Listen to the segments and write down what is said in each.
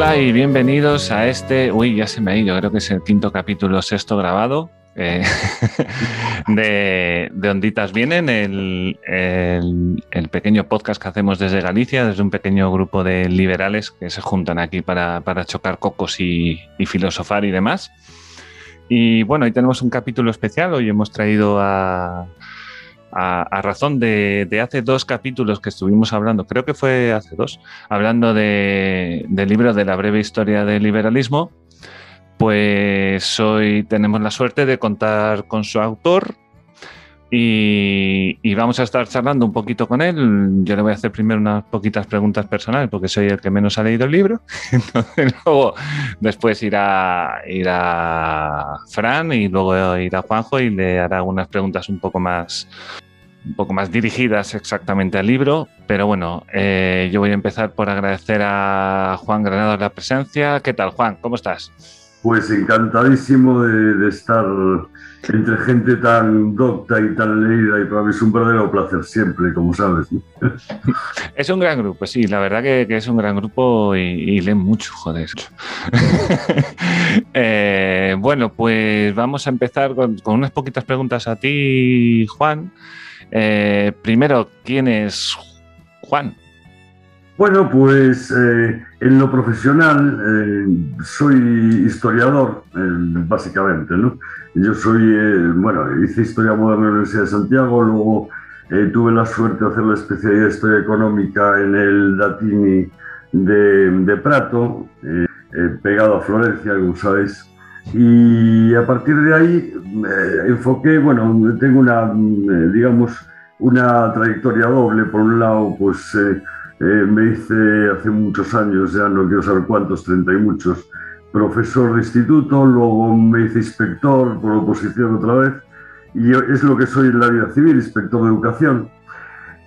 Hola y bienvenidos a este, uy, ya se me ha ido, creo que es el quinto capítulo sexto grabado eh, de, de, Onditas Vienen, el, el, el, pequeño podcast que hacemos desde Galicia, desde un pequeño grupo de liberales que se juntan aquí para, para chocar cocos y, y, filosofar y demás. Y bueno, hoy tenemos un capítulo especial, hoy hemos traído a, a, razón de, de, hace dos capítulos que estuvimos hablando, creo que fue hace dos, hablando de, del libro de la breve historia del liberalismo, pues hoy tenemos la suerte de contar con su autor y, vamos a estar charlando un poquito con él. Yo le voy a hacer primero unas poquitas preguntas personales porque soy el que menos ha leído el libro. Entonces luego después irá, irá Fran y luego irá Juanjo y le hará unas preguntas un poco más un poco más dirigidas exactamente al libro, pero bueno, eh, yo voy a empezar por agradecer a Juan Granado la presencia. ¿Qué tal, Juan? ¿Cómo estás? Pues encantadísimo de, de, estar entre gente tan docta y tan leída y para mí es un verdadero placer siempre, como sabes. Es un gran grupo, sí, la verdad que, es un gran grupo y, y leen mucho, joder. eh, bueno, pues vamos a empezar con, con, unas poquitas preguntas a ti, Juan. Eh, primero, ¿quién es Juan? Bueno, pues eh, en lo profesional eh, soy historiador, eh, básicamente, ¿no? Yo soy, eh, bueno, hice Historia Moderna en la Universidad de Santiago, luego eh, tuve la suerte de hacer la especialidad de Historia Económica en el Datini de, de Prato, eh, pegado a Florencia, como sabéis. Y a partir de ahí enfoqué, bueno, tengo una, digamos, una trayectoria doble. Por un lado, pues eh, me hice hace muchos años, ya no quiero saber cuántos, treinta y muchos, profesor de instituto, luego me hice inspector por oposición otra vez, y es lo que soy en la vida civil, inspector de educación.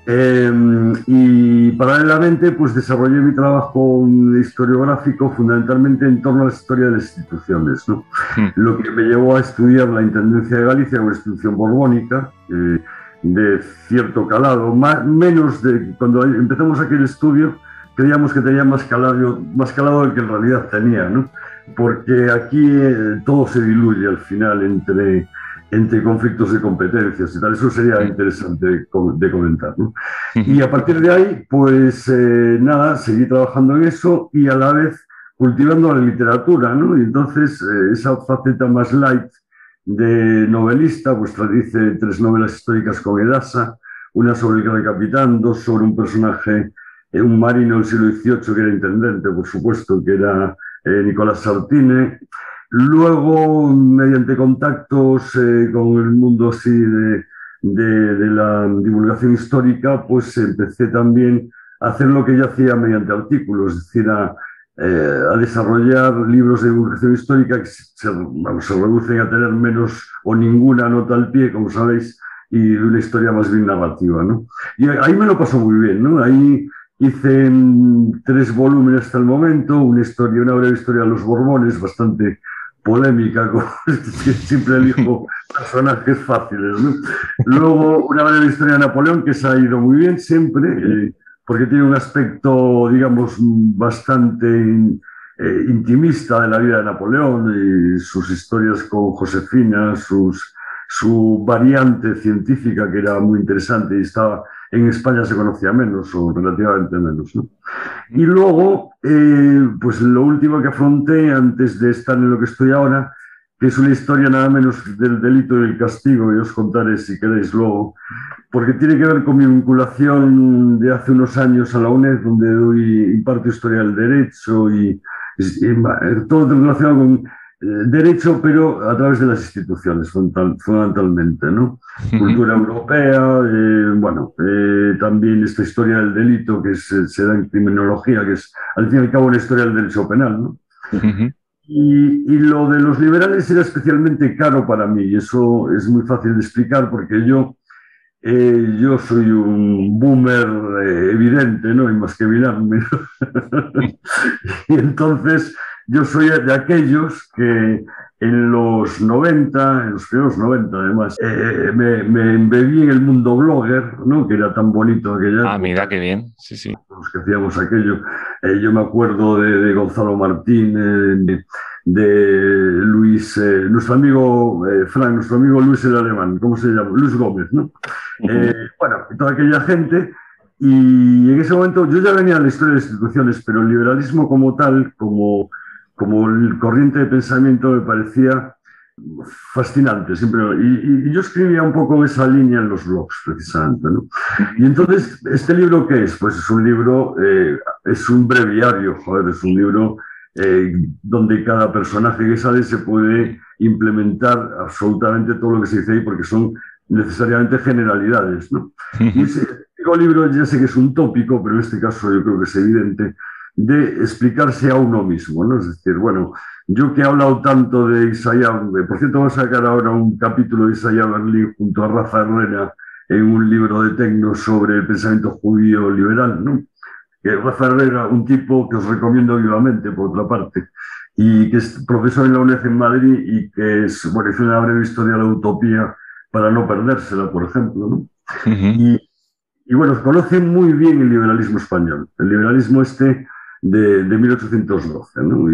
Eh, y paralelamente, pues desarrollé mi trabajo historiográfico fundamentalmente en torno a la historia de las instituciones, ¿no? Mm. lo que me llevó a estudiar la Intendencia de Galicia, una institución borbónica. Eh, de cierto calado, más, menos de cuando empezamos aquel estudio creíamos que tenía más calado, más calado del que en realidad tenía, ¿no? porque aquí eh, todo se diluye al final entre, entre conflictos de competencias y tal, eso sería interesante de, de comentar. ¿no? Y a partir de ahí, pues eh, nada, seguí trabajando en eso y a la vez cultivando la literatura, ¿no? y entonces eh, esa faceta más light de novelista, pues dice tres novelas históricas con Edasa, una sobre el gran capitán, dos sobre un personaje, eh, un marino del siglo XVIII que era intendente, por supuesto, que era eh, Nicolás Sartine. Luego, mediante contactos eh, con el mundo así de, de, de, la divulgación histórica, pues empecé también a hacer lo que yo hacía mediante artículos, es decir, a, eh, a desarrollar libros de divulgación histórica que se, se, reducen a tener menos o ninguna nota al pie, como sabéis, y una historia más bien narrativa. ¿no? Y ahí me lo pasó muy bien. ¿no? Ahí hice mm, tres volúmenes hasta el momento, una historia, una breve historia de los Borbones, bastante polémica, que siempre elijo personajes fáciles. ¿no? Luego una breve historia de Napoleón que se ha ido muy bien siempre. Eh, porque tiene un aspecto, digamos, bastante eh, intimista de la vida de Napoleón y sus historias con Josefina, sus, su variante científica que era muy interesante y estaba en España se conocía menos o relativamente menos. ¿no? Y luego, eh, pues lo último que afronté antes de estar en lo que estoy ahora, que es una historia nada menos del delito y el castigo, y os contaré si queréis luego, porque tiene que ver con mi vinculación de hace unos años a la UNED, donde doy, imparto historia del derecho y, y, y todo relacionado con eh, derecho, pero a través de las instituciones, fundamentalmente, ¿no? Cultura europea, eh, bueno, eh, también esta historia del delito que se, se, da en criminología, que es al fin y al cabo una historia del derecho penal, ¿no? Uh -huh. Y, y, lo de los liberales era especialmente caro para mí, y eso es muy fácil de explicar porque yo eh, yo soy un boomer eh, evidente, no hay más que mirarme. y entonces yo soy de aquellos que en los 90, en los primeros 90 además, eh, me, me, embebí en el mundo blogger, ¿no? que era tan bonito aquella. Ah, mira qué bien, sí, sí. Los que hacíamos aquello. Eh, yo me acuerdo de, Gonzalo Martín, de, de, Luis, eh, nuestro amigo Frank, nuestro amigo Luis el Alemán, ¿cómo se llama? Luis Gómez, ¿no? bueno, toda aquella gente. Y en ese momento yo ya venía a la historia de las instituciones, pero el liberalismo como tal, como como el corriente de pensamiento me parecía fascinante siempre. Y, yo escribía un poco esa línea en los blogs, precisamente. ¿no? Y entonces, ¿este libro qué es? Pues es un libro, eh, es un breviario, joder, es un libro eh, donde cada personaje que sale se puede implementar absolutamente todo lo que se dice ahí, porque son necesariamente generalidades. ¿no? Y ese libro ya sé que es un tópico, pero en este caso yo creo que es evidente de explicarse a uno mismo, ¿no? Es decir, bueno, yo que he hablado tanto de Isaías, por cierto voy a sacar ahora un capítulo de Isaías Berlín junto a Rafa Herrera en un libro de Tecno sobre el pensamiento judío liberal, ¿no? Que Rafa Herrera, un tipo que os recomiendo vivamente, por otra parte, y que es profesor en la UNED en Madrid y que es, bueno, hizo una breve historia de la utopía para no perdérsela, por ejemplo, ¿no? y, y bueno, conocen muy bien el liberalismo español. El liberalismo este de, 1812, ¿no?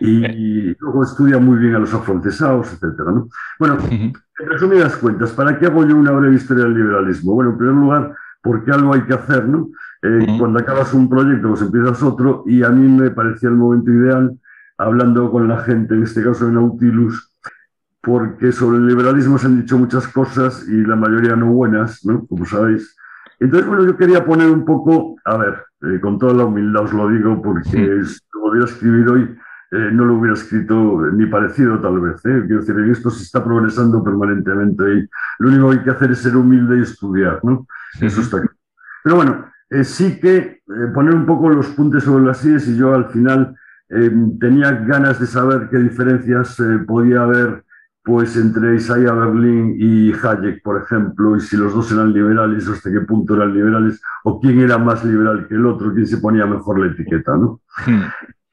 Y, luego estudia muy bien a los afrancesados, etc. ¿no? Bueno, en resumidas cuentas, ¿para qué hago yo una breve historia del liberalismo? Bueno, en primer lugar, porque algo hay que hacer, ¿no? Eh, cuando acabas un proyecto, pues empiezas otro, y a mí me parecía el momento ideal, hablando con la gente, en este caso de Nautilus, porque sobre el liberalismo se han dicho muchas cosas y la mayoría no buenas, ¿no? Como sabéis. Entonces, bueno, yo quería poner un poco, a ver, eh, con toda la humildad os lo digo, porque si lo hubiera escrito hoy, eh, no lo hubiera escrito ni parecido tal vez. ¿eh? Quiero decir, esto se está progresando permanentemente y lo único que hay que hacer es ser humilde y estudiar, ¿no? Eso está claro. Pero bueno, sí que poner un poco los puntos sobre las sillas y yo al final tenía ganas de saber qué diferencias podía haber pues entre Isaiah Berlin y Hayek, por ejemplo, y si los dos eran liberales, hasta qué punto eran liberales, o quién era más liberal que el otro, quién se ponía mejor la etiqueta, ¿no? Hmm.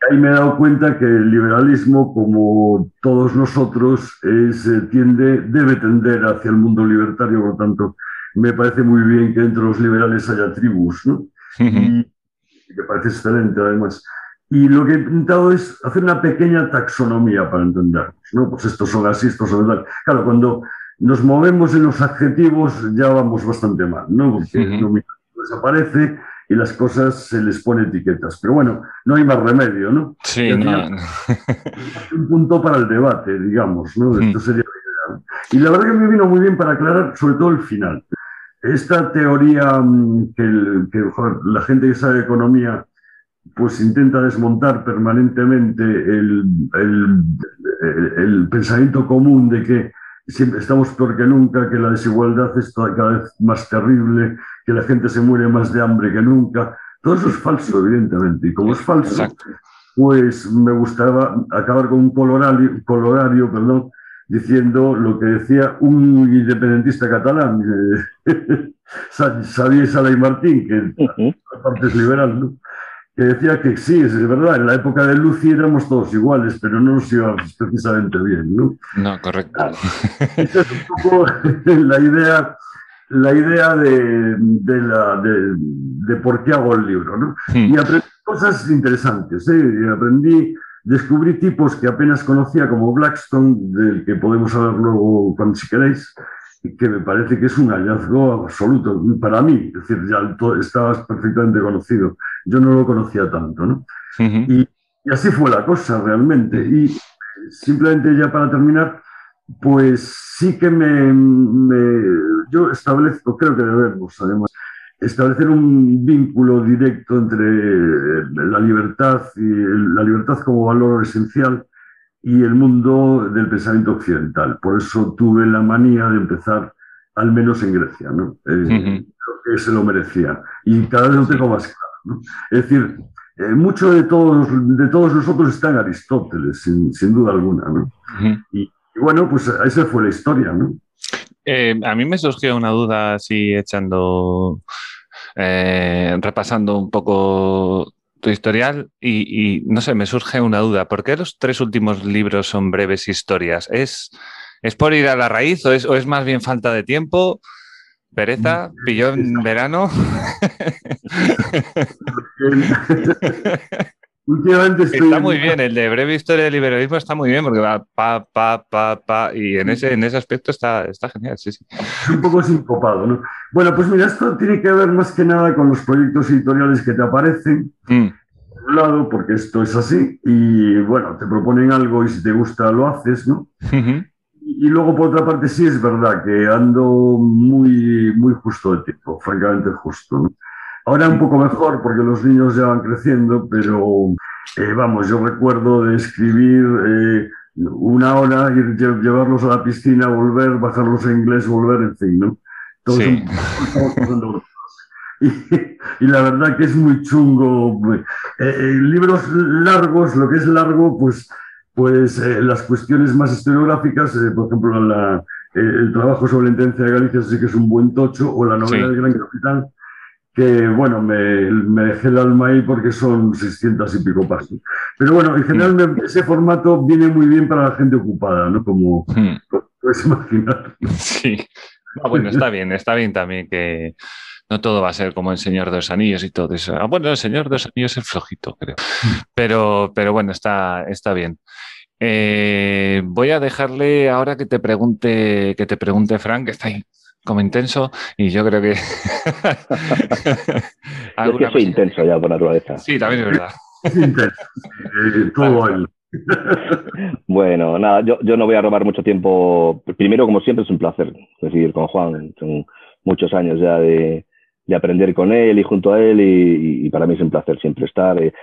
Ahí me he dado cuenta que el liberalismo, como todos nosotros, es, eh, tiende, debe tender hacia el mundo libertario, por lo tanto, me parece muy bien que entre los liberales haya tribus, ¿no? Y me parece excelente, además. Y lo que he intentado es hacer una pequeña taxonomía para entendernos, ¿no? Pues estos son así, estos son tal. Claro, cuando nos movemos en los adjetivos ya vamos bastante mal, ¿no? Porque uh desaparece y las cosas se les pone etiquetas. Pero bueno, no hay más remedio, ¿no? Sí, no. Un punto para el debate, digamos, ¿no? Esto sería ideal. Y la verdad que me vino muy bien para aclarar sobre todo el final. Esta teoría mm, que, que la gente que sabe economía pues intenta desmontar permanentemente el, el, pensamiento común de que siempre estamos peor que nunca, que la desigualdad es cada vez más terrible, que la gente se muere más de hambre que nunca. Todo eso es falso, evidentemente. Y como es falso, pues me gustaba acabar con un colorario, colorario perdón, diciendo lo que decía un independentista catalán, eh, Xavier Sala y Martín, que la parte es liberal, ¿no? Que decía que sí, es verdad, en la época de Lucy éramos todos iguales, pero no nos íbamos precisamente bien, ¿no? No, correcto. Esa es un poco la idea, la idea de, de, la, de, por qué hago el libro, ¿no? Hmm. Y aprendí cosas interesantes, ¿eh? aprendí, descubrí tipos que apenas conocía, como Blackstone, del que podemos hablar luego cuando si queréis, que me parece que es un hallazgo absoluto para mí, es decir, ya estabas perfectamente conocido, yo no lo conocía tanto, ¿no? y, así fue la cosa realmente. Y simplemente ya para terminar, pues sí que me, yo establezco, creo que debemos además, establecer un vínculo directo entre la libertad y la libertad como valor esencial y el mundo del pensamiento occidental. Por eso tuve la manía de empezar, al menos en Grecia, ¿no? Eh, Creo que se lo merecía. Y cada vez lo tengo más claro. ¿no? Es decir, eh, mucho de todos, de todos nosotros está en Aristóteles, sin, sin duda alguna. ¿no? y, bueno, pues esa fue la historia. ¿no? Eh, a mí me surgió una duda así echando, repasando un poco tu historial y, no sé, me surge una duda. ¿Por qué los tres últimos libros son breves historias? ¿Es, es por ir a la raíz o es, o es más bien falta de tiempo? ¿Pereza? Mm, ¿Pilló en verano? Últimamente Está muy bien, el de breve historia del liberalismo está muy bien porque va pa, pa, pa, pa, y en ese, en ese aspecto está, está genial, sí, sí. Es un poco sincopado, ¿no? Bueno, pues mira, esto tiene que ver más que nada con los proyectos editoriales que te aparecen, mm. por un lado, porque esto es así, y bueno, te proponen algo y si te gusta lo haces, ¿no? Y luego, por otra parte, sí es verdad que ando muy, muy justo de tiempo, francamente justo, ¿no? Ahora un poco mejor porque los niños ya van creciendo, pero eh, vamos, yo recuerdo de escribir eh, una hora, ir, llevarlos a la piscina, volver, bajarlos en inglés, volver, en fin, ¿no? sí. y, la verdad que es muy chungo. Eh, libros largos, lo que es largo, pues, pues las cuestiones más historiográficas, por ejemplo, el trabajo sobre la intendencia de Galicia sí que es un buen tocho, o la novela del Gran Capitán, que bueno, me, dejé el alma ahí porque son 600 y pico páginas. Pero bueno, en general ese formato viene muy bien para la gente ocupada, ¿no? Como hmm. puedes imaginar. Sí. Ah, bueno, está bien, está bien también que no todo va a ser como el Señor de los Anillos y todo eso. Ah, bueno, el Señor de los Anillos es flojito, creo. Hmm. Pero, pero bueno, está, está bien. Eh, voy a dejarle ahora que te pregunte, que te pregunte Frank, que está ahí como intenso y yo creo que... yo que soy intenso ya por naturaleza. Sí, también es verdad. bueno, nada, yo, yo, no voy a robar mucho tiempo. Primero, como siempre, es un placer seguir con Juan. Son muchos años ya de, de aprender con él y junto a él y, para mí es un placer siempre estar. Eh,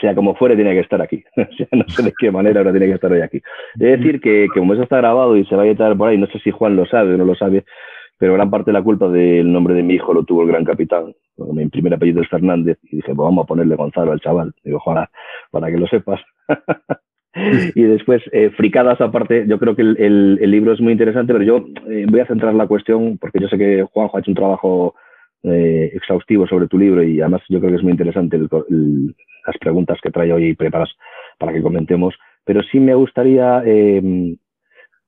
sea como fuere, tiene que estar aquí. no sé de qué manera, pero tiene que estar hoy aquí. Es decir que, que, como eso está grabado y se va a editar por ahí, no sé si Juan lo sabe o no lo sabe, pero gran parte de la culpa del nombre de mi hijo lo tuvo el gran capitán. Mi primer apellido es Fernández y dije, pues vamos a ponerle Gonzalo al chaval. Digo, ojalá, para que lo sepas. y después, eh, fricadas aparte, yo creo que el, libro es muy interesante, pero yo eh, voy a centrar la cuestión, porque yo sé que Juanjo ha hecho un trabajo eh, exhaustivo sobre tu libro y además yo creo que es muy interesante las preguntas que trae hoy y preparas para que comentemos, pero sí me gustaría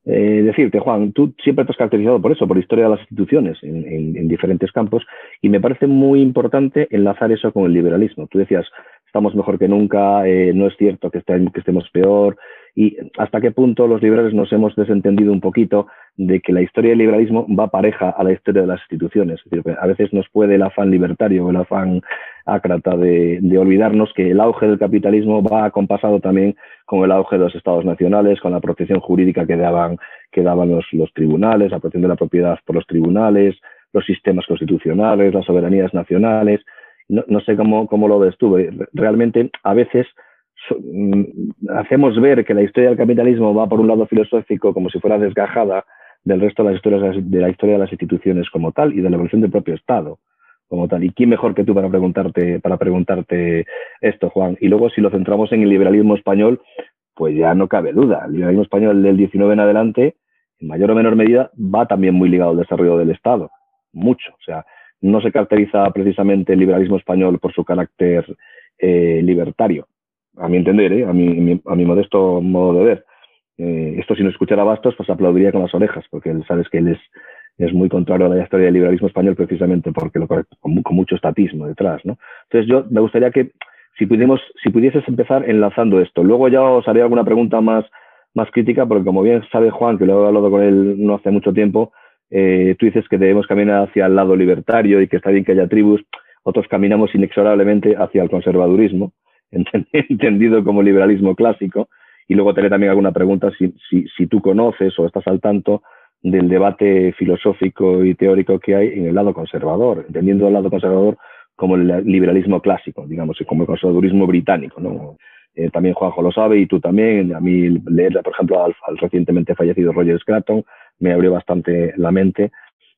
eh, decirte, Juan, tú siempre te has caracterizado por eso, por historia de las instituciones en, diferentes campos, y me parece muy importante enlazar eso con el liberalismo. Tú decías, estamos mejor que nunca, eh, no es cierto que, que estemos peor, y hasta qué punto los liberales nos hemos desentendido un poquito de que la historia del liberalismo va pareja a la historia de las instituciones. A veces nos puede el afán libertario o el afán ácrata de, olvidarnos que el auge del capitalismo va acompasado también con el auge de los estados nacionales, con la protección jurídica que daban, los, tribunales, la protección de la propiedad por los tribunales, los sistemas constitucionales, las soberanías nacionales. No, sé cómo, lo ves. Realmente, a veces hacemos ver que la historia del capitalismo va por un lado filosófico como si fuera desgajada del resto de las historias de la historia de las instituciones como tal y de la evolución del propio Estado como tal. ¿Y quién mejor que tú para preguntarte, para preguntarte esto, Juan? Y luego si lo centramos en el liberalismo español, pues ya no cabe duda. El liberalismo español del 19 en adelante, en mayor o menor medida, va también muy ligado al desarrollo del Estado. Mucho. O sea, no se caracteriza precisamente el liberalismo español por su carácter eh, libertario a mi entender, ¿eh? a, mi, a mi modesto modo de ver. Eh, esto si no escuchara Bastos, pues aplaudiría con las orejas, porque él sabes que él es, es muy contrario a la historia del liberalismo español precisamente porque lo con, con mucho estatismo detrás, ¿no? Entonces yo me gustaría que si si pudieses empezar enlazando esto. Luego ya os haré alguna pregunta más, más crítica, porque como bien sabe Juan, que lo he hablado con él no hace mucho tiempo, eh, tú dices que debemos caminar hacia el lado libertario y que está bien que haya tribus, otros caminamos inexorablemente hacia el conservadurismo. entendido como liberalismo clásico. Y luego tener también alguna pregunta si, si, si, tú conoces o estás al tanto del debate filosófico y teórico que hay en el lado conservador, entendiendo el lado conservador como el liberalismo clásico, digamos, como el conservadurismo británico. ¿no? Eh, también Juanjo lo sabe y tú también. A mí leer, por ejemplo, al, recientemente fallecido Roger Scruton me abrió bastante la mente.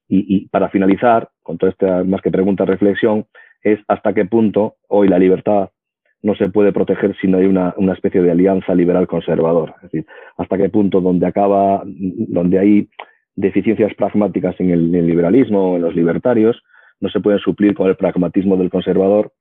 Y, y, para finalizar, con toda esta más que pregunta, reflexión, es hasta qué punto hoy la libertad no se puede proteger si no hay una, una, especie de alianza liberal conservador. Es decir, hasta qué punto donde acaba, donde hay deficiencias pragmáticas en el, liberalismo o en los libertarios, no se pueden suplir con el pragmatismo del conservador,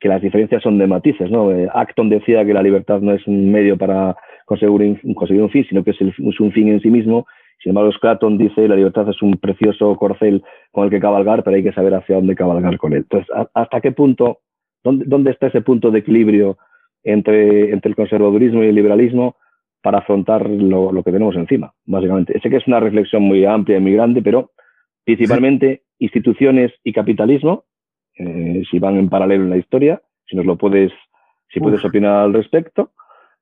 que las diferencias son de matices. ¿no? Eh, Acton decía que la libertad no es un medio para conseguir un, conseguir un fin, sino que es, un fin en sí mismo. Sin embargo, Sclaton dice la libertad es un precioso corcel con el que cabalgar, pero hay que saber hacia dónde cabalgar con él. Entonces, ¿hasta qué punto, dónde, dónde está ese punto de equilibrio entre, entre el conservadurismo y el liberalismo para afrontar lo, lo, que tenemos encima, básicamente? Sé que es una reflexión muy amplia y muy grande, pero principalmente sí. instituciones y capitalismo eh, si van en paralelo en la historia, si nos lo puedes, si Uf. puedes opinar al respecto.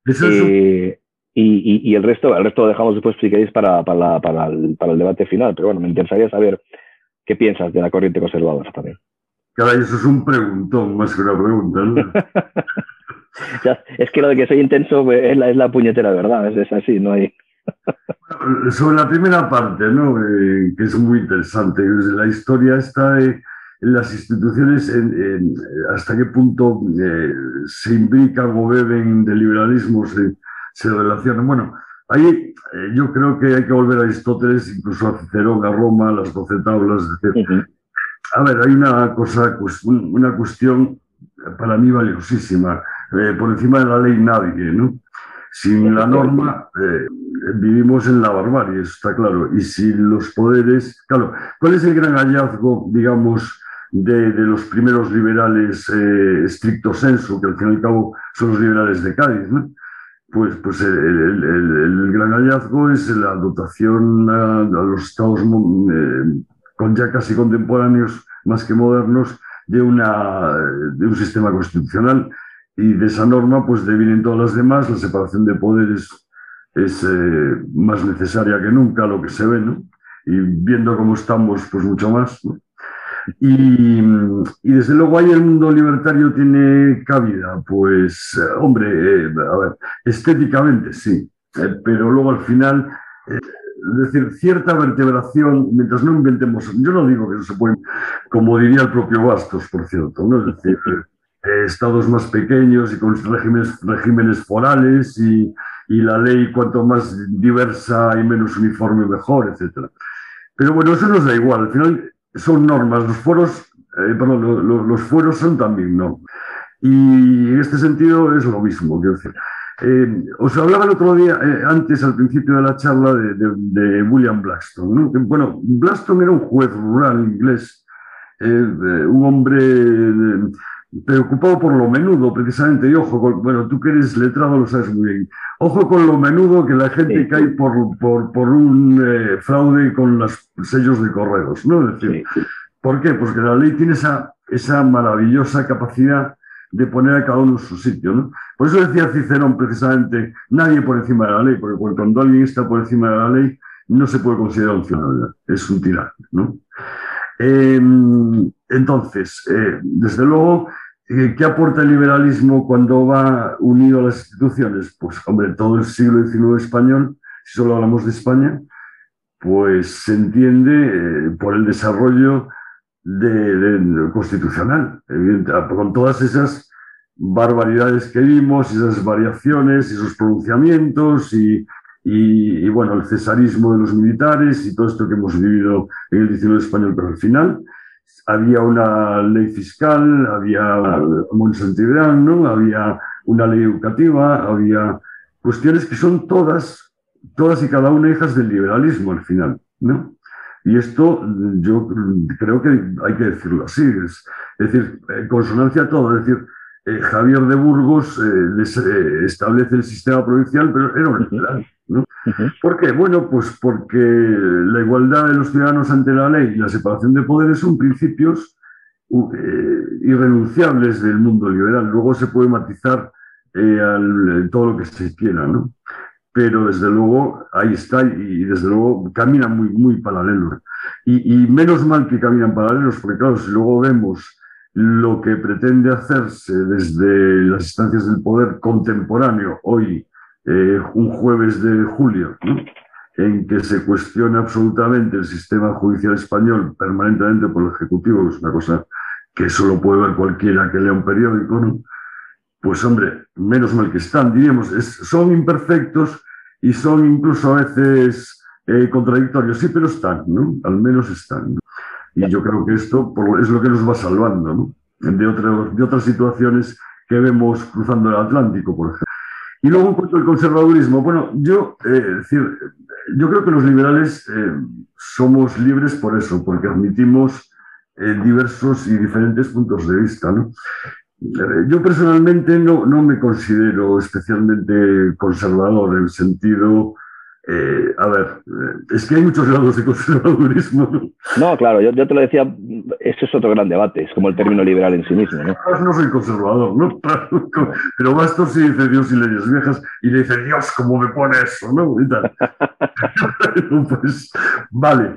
Eh, y, y, y, el resto, el resto lo dejamos después, si queréis, para, para, la, para, el, para, el, debate final. Pero bueno, me interesaría saber qué piensas de la corriente conservadora también. Caray, eso es un preguntón más que una pregunta. ¿no? es que lo de que soy intenso es la, es la puñetera verdad, es, es así, no hay. Sobre la primera parte, ¿no? Eh, que es muy interesante, la historia está en las instituciones, en, en, hasta qué punto eh, se imbrican o beben de liberalismo, se, se relacionan. Bueno, ahí eh, yo creo que hay que volver a Aristóteles, incluso a Cicerón, a Roma, las doce tablas. Etc. Uh -huh. A ver, hay una cosa, pues, una cuestión para mí valiosísima. Eh, por encima de la ley nadie, ¿no? Sin la norma eh, vivimos en la barbarie, eso está claro. Y si los poderes, claro, ¿cuál es el gran hallazgo, digamos, de, de, los primeros liberales eh, estricto sensu, que al fin y al cabo son los liberales de Cádiz, ¿no? Pues, pues el, el, el, el, gran hallazgo es la dotación a, a los estados con ya casi contemporáneos, más que modernos, de, una, de un sistema constitucional. Y de esa norma, pues devienen todas las demás, la separación de poderes es eh, más necesaria que nunca, lo que se ve, ¿no? Y viendo cómo estamos, pues mucho más, ¿no? Y, y, desde luego ahí el mundo libertario tiene cabida, pues hombre, eh, a ver, estéticamente sí, eh, pero luego al final, es decir, cierta vertebración, mientras no inventemos, yo no digo que no se puede, como diría el propio Bastos, por cierto, ¿no? es decir, estados más pequeños y con regímenes, regímenes forales y, y la ley cuanto más diversa y menos uniforme mejor, etc. Pero bueno, eso nos da igual, al final son normas, los foros, eh, perdón, los fueros son también, ¿no? Y en este sentido es lo mismo, quiero decir. Eh, os hablaba el otro día, eh, antes, al principio de la charla, de, de, de William Blackstone. ¿no? Bueno, Blackstone era un juez rural inglés, eh, un hombre preocupado por lo menudo, precisamente, y ojo, con, bueno, tú que eres letrado lo sabes muy bien, ojo con lo menudo que la gente sí. cae por, por, por un fraude con los sellos de correos, ¿no? Es decir, sí. ¿por qué? Porque la ley tiene esa, esa maravillosa capacidad de poner a cada uno en su sitio, ¿no? Por eso decía Cicerón precisamente, nadie por encima de la ley, porque cuando alguien está por encima de la ley, no se puede considerar un ciudadano, es un tirano, ¿no? Eh, entonces, eh, desde luego, eh, ¿qué aporta el liberalismo cuando va unido a las instituciones? Pues, hombre, todo el siglo XIX español, si solo hablamos de España, pues se entiende eh, por el desarrollo de, de, constitucional, con todas esas barbaridades que vimos, esas variaciones, esos pronunciamientos y, y, y, bueno, el cesarismo de los militares y todo esto que hemos vivido en el 19 español, pero al final había una ley fiscal, había un Santibran, ¿no? había una ley educativa, había cuestiones que son todas, todas y cada una hijas del liberalismo al final, ¿no? Y esto yo creo que hay que decirlo así, es, es decir, en consonancia a todo, es decir, eh, Javier de Burgos eh, les, eh, establece el sistema provincial, pero era un liberal. ¿no? Uh -huh. ¿Por qué? Bueno, pues porque la igualdad de los ciudadanos ante la ley y la separación de poderes son principios irrenunciables del mundo liberal. Luego se puede matizar al, todo lo que se quiera, ¿no? Pero desde luego ahí está y desde luego caminan muy, muy paralelos. Y, menos mal que caminan paralelos, porque claro, si luego vemos lo que pretende hacerse desde las instancias del poder contemporáneo hoy, eh, un jueves de julio, en que se cuestiona absolutamente el sistema judicial español permanentemente por el Ejecutivo, que es una cosa que solo puede ver cualquiera que lea un periódico, ¿no? Pues hombre, menos mal que están, diríamos, son imperfectos y son incluso a veces eh, contradictorios, sí, pero están, ¿no? al menos están. Y yo creo que esto es lo que nos va salvando, ¿no? de, otras situaciones que vemos cruzando el Atlántico, por ejemplo. Y luego en cuanto al conservadurismo, bueno, yo, eh, decir, yo creo que los liberales eh, somos libres por eso, porque admitimos diversos y diferentes puntos de vista. ¿no? Yo personalmente no, no me considero especialmente conservador en el sentido eh, a ver, eh, es que hay muchos grados de conservadurismo. No, claro, yo, te lo decía, ese es otro gran debate, es como el término liberal en sí mismo. No, no soy conservador, ¿no? Pero Bastos sí dice Dios y leyes viejas y le dice Dios, ¿cómo me pone eso? ¿no? pues, vale.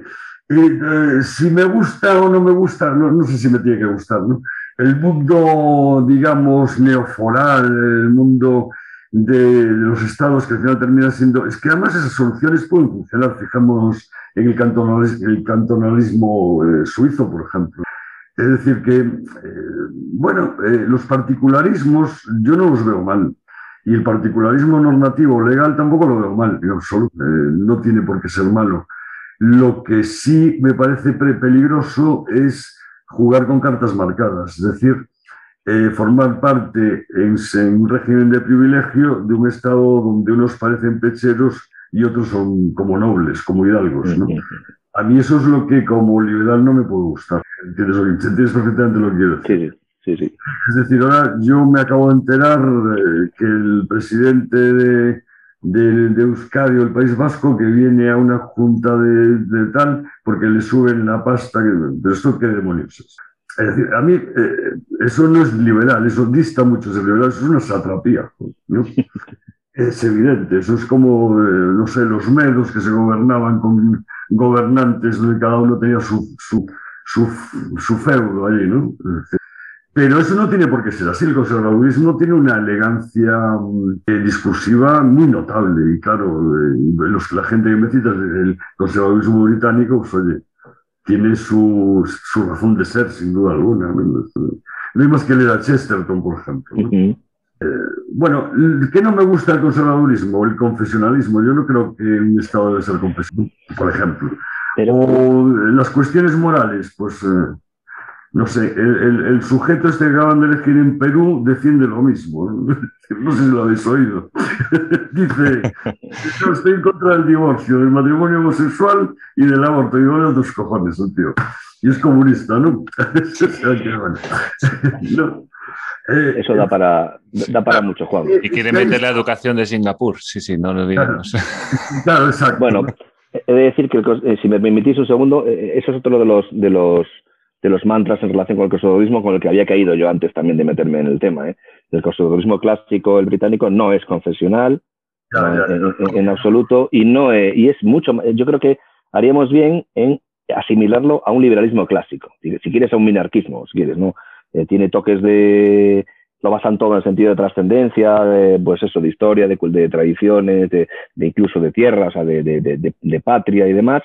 Eh, si me gusta o no me gusta, no, no sé si me tiene que gustar, ¿no? El mundo, digamos, neoforal, el mundo de los estados que al final termina siendo... Es que además esas soluciones pueden funcionar. Fijamos en el cantonalismo, eh, suizo, por ejemplo. Es decir, que, eh, bueno, eh, los particularismos yo no los veo mal. Y el particularismo normativo legal tampoco lo veo mal, en absoluto. no tiene por qué ser malo. Lo que sí me parece peligroso es jugar con cartas marcadas. Es decir, eh, formar parte en, un régimen de privilegio de un Estado donde unos parecen pecheros y otros son como nobles, como hidalgos. ¿no? A mí eso es lo que como liberal no me puede gustar. ¿Entiendes, ¿Entiendes perfectamente lo que quiero decir? Sí, sí, Es decir, ahora yo me acabo de enterar que el presidente de, de, Euskadi el País Vasco, que viene a una junta de, tal, porque le suben la pasta. pero esto qué demonios es. Es decir, a mí eh, eso no es liberal, eso dista mucho de liberal, eso es una satrapía. es evidente, eso es como, eh, no sé, los medos que se gobernaban con gobernantes donde cada uno tenía su, feudo allí, ¿no? Pero eso no tiene por qué ser así. El conservadurismo tiene una elegancia eh, discursiva muy notable. Y claro, los, la gente que me cita el conservadurismo británico, pues oye, tiene su, su, razón de ser, sin duda alguna. No hay más que leer a Chesterton, por ejemplo. Eh, bueno, ¿qué no me gusta el conservadurismo? El confesionalismo. Yo no creo que un Estado debe ser confesional, por ejemplo. O las cuestiones morales, pues eh, no sé, el, sujeto este que acaban de elegir en Perú defiende lo mismo. No sé si lo habéis oído. Dice, estoy en contra del divorcio, del matrimonio homosexual y del aborto. Y bueno, dos cojones, un tío. Y es comunista, ¿no? Eh, Eso da para, da para mucho, Juan. Y quiere meter la educación de Singapur. Sí, sí, no lo digamos. Claro, exacto. Bueno, he de decir que, eh, si me permitís un segundo, eh, eso es otro de los, de los de los mantras en relación con el conservadurismo con el que había caído yo antes también de meterme en el tema. ¿eh? El conservadurismo clásico, el británico, no es confesional En, absoluto y no y es mucho yo creo que haríamos bien en asimilarlo a un liberalismo clásico, si, quieres a un minarquismo, si quieres, ¿no? Eh, tiene toques de lo basan todo en el sentido de trascendencia, pues eso, de historia, de, de tradiciones, de, incluso de tierras, de, de patria y demás,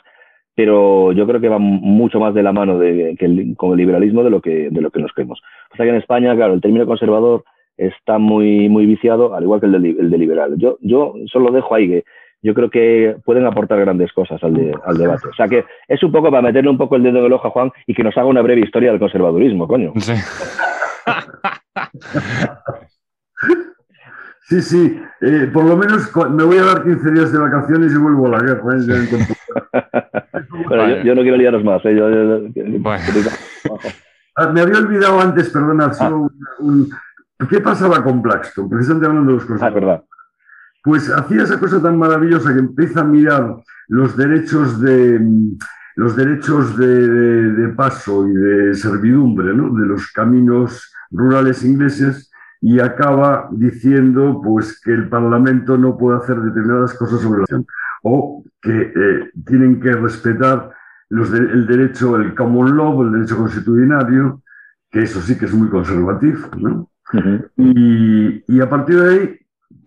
pero yo creo que va mucho más de la mano de, con el liberalismo de lo que, de lo que nos creemos. O sea que en España, claro, el término conservador está muy, muy viciado, al igual que el de, liberal. Yo, yo solo dejo ahí que yo creo que pueden aportar grandes cosas al, debate. O sea que es un poco para meterle un poco el dedo en el ojo a Juan y que nos haga una breve historia del conservadurismo, coño. Sí. Sí, sí, eh, por lo menos me voy a dar 15 días de vacaciones y vuelvo a la guerra. ¿eh? yo, no quiero liaros más. ¿eh? Ah, me había olvidado antes, perdona, ah. ¿qué pasaba con Blackstone? Precisamente hablando de los cosas. Ah, verdad. Pues hacía esa cosa tan maravillosa que empieza a mirar los derechos de los derechos de, de paso y de servidumbre ¿no? de los caminos rurales ingleses y acaba diciendo pues, que el Parlamento no puede hacer determinadas cosas sobre la o que eh, tienen que respetar los el derecho, el common law, el derecho constitucionario, que eso sí que es muy conservativo. ¿no? y, y, a partir de ahí,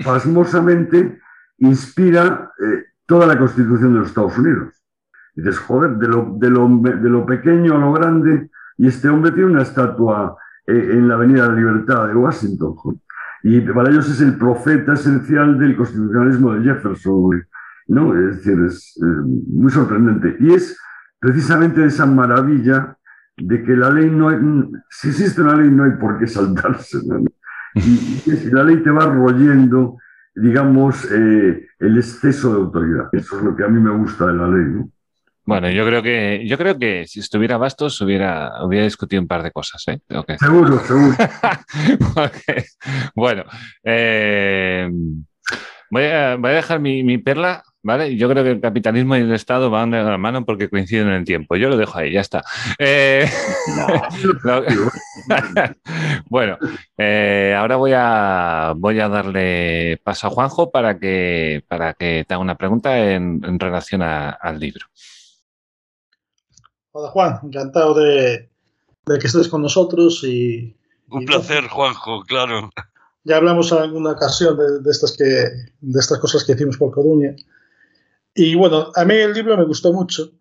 pasmosamente, inspira eh, toda la constitución de los Estados Unidos. Y dices, joder, de lo, de, lo, de lo pequeño a lo grande, y este hombre tiene una estatua en la Avenida de la Libertad de Washington. Y para ellos es el profeta esencial del constitucionalismo de Jefferson. ¿no? Es decir, es eh, muy sorprendente. Y es precisamente esa maravilla de que la ley no hay, si existe una ley no hay por qué saltarse. Y, y, la ley te va royendo, digamos, eh, el exceso de autoridad. Eso es lo que a mí me gusta de la ley, ¿no? Bueno, yo creo que yo creo que si estuviera Bastos hubiera, hubiera discutido un par de cosas, ¿eh? Seguro, seguro. Bueno, eh, voy, a, voy, a, dejar mi, mi, perla, ¿vale? Yo creo que el capitalismo y el Estado van de la mano porque coinciden en el tiempo. Yo lo dejo ahí, ya está. Eh, no. bueno, eh, ahora voy a, voy a darle paso a Juanjo para que, para que te haga una pregunta en, en relación a, al libro. Hola Juan, encantado de, de que estés con nosotros y... Un y placer, Juanjo, claro. Ya hablamos en alguna ocasión de, de, estas que, de estas cosas que hicimos por Coruña. Y bueno, a mí el libro me gustó mucho.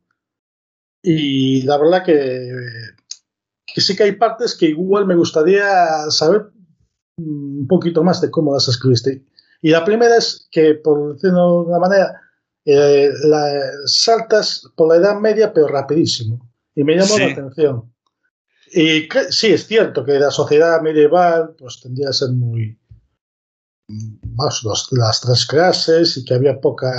Y la verdad que, que sí que hay partes que igual me gustaría saber un poquito más de cómo las escribiste. Y la primera es que, por decirlo de una manera, eh, la, saltas por la Edad Media, pero rapidísimo. Y me llamó sí. la atención. Y que, sí, es cierto que la sociedad medieval pues, tendría a ser muy. Más los, las tres clases y que había poca.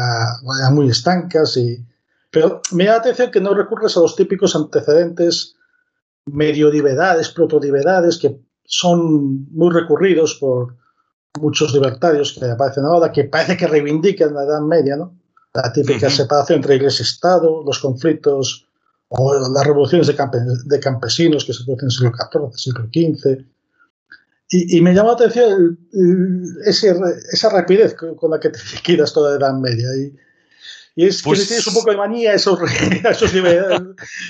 eran muy estancas. Y, pero me llama la atención que no recurres a los típicos antecedentes mediodivedades, protodivedades, que son muy recurridos por muchos libertarios que aparecen ahora, que parece que reivindican la Edad Media, ¿no? La típica separación entre iglesia y Estado, los conflictos o las revoluciones de, campe de campesinos que se producen en el siglo XIV, siglo XV. Y, y, me llamó la atención el, el, ese, esa rapidez con la que te liquidas toda la Edad Media. Y, y es pues... que tienes un poco de manía a esos, esos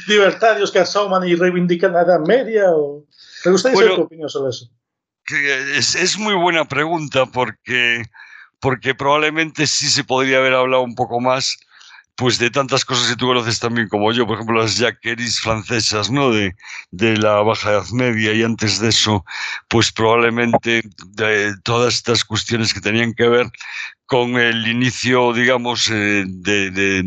libertarios que asoman y reivindican la Edad Media. O... ¿Te gustaría bueno, saber tu opinión sobre eso? Es, es muy buena pregunta porque porque probablemente sí se podría haber hablado un poco más pues de tantas cosas que tú conoces también como yo, por ejemplo las jacqueries francesas, ¿no? De, de la Baja Edad Media y antes de eso, pues probablemente de todas estas cuestiones que tenían que ver con el inicio, digamos, eh, de, de,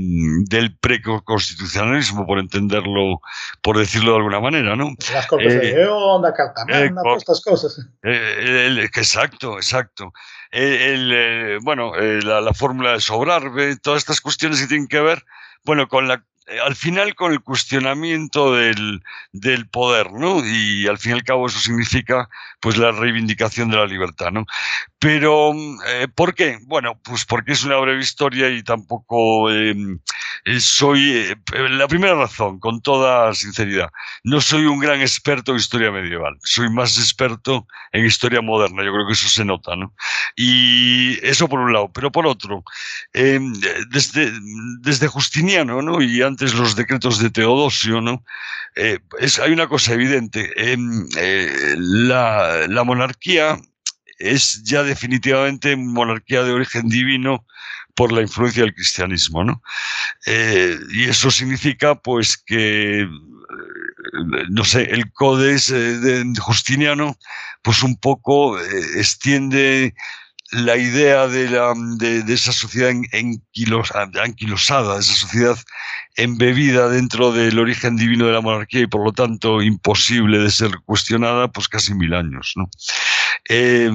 del preconstitucionalismo, por entenderlo, por decirlo de alguna manera, ¿no? Las Cortes eh, de León, la Cartamana, eh, todas estas cosas. Eh, el, exacto, exacto. El, el, bueno, la, la, fórmula de Sobrarbe, todas estas cuestiones que tienen que ver, bueno, con la eh, al final con el cuestionamiento del, del, poder, ¿no? Y al fin y al cabo eso significa pues la reivindicación de la libertad, ¿no? Pero, eh, ¿por qué? Bueno, pues porque es una breve historia y tampoco eh, soy, eh, la primera razón, con toda sinceridad, no soy un gran experto en historia medieval, soy más experto en historia moderna, yo creo que eso se nota, ¿no? Y eso por un lado, pero por otro, desde, desde Justiniano, ¿no? Los decretos de Teodosio. Eh, hay una cosa evidente. Eh, eh, la, la, monarquía es ya definitivamente monarquía de origen divino por la influencia del cristianismo, ¿no? y eso significa, pues, que no sé, el codex de Justiniano, pues un poco extiende la idea de, la, de, de esa sociedad anquilosada, esa sociedad embebida dentro del origen divino de la monarquía y por lo tanto imposible de ser cuestionada, pues casi mil años. ¿no? Eh,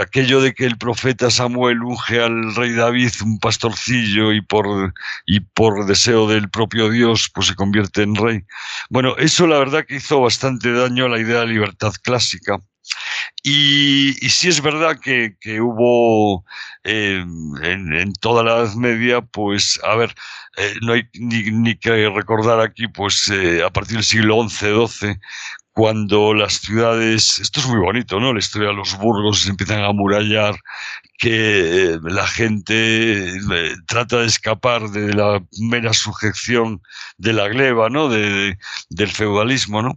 aquello de que el profeta Samuel unge al rey David un pastorcillo y por, y por deseo del propio Dios pues se convierte en rey. Bueno, eso la verdad que hizo bastante daño a la idea de libertad clásica y, y sí es verdad que, que hubo eh, en, en, toda la Edad Media, pues, a ver, eh, no hay ni, ni, que recordar aquí, pues, eh, a partir del siglo XI, XII, cuando las ciudades, esto es muy bonito, ¿no? La historia de los burgos se empiezan a amurallar, que eh, la gente eh, trata de escapar de la mera sujeción de la gleba, ¿no? De, de, del feudalismo, ¿no?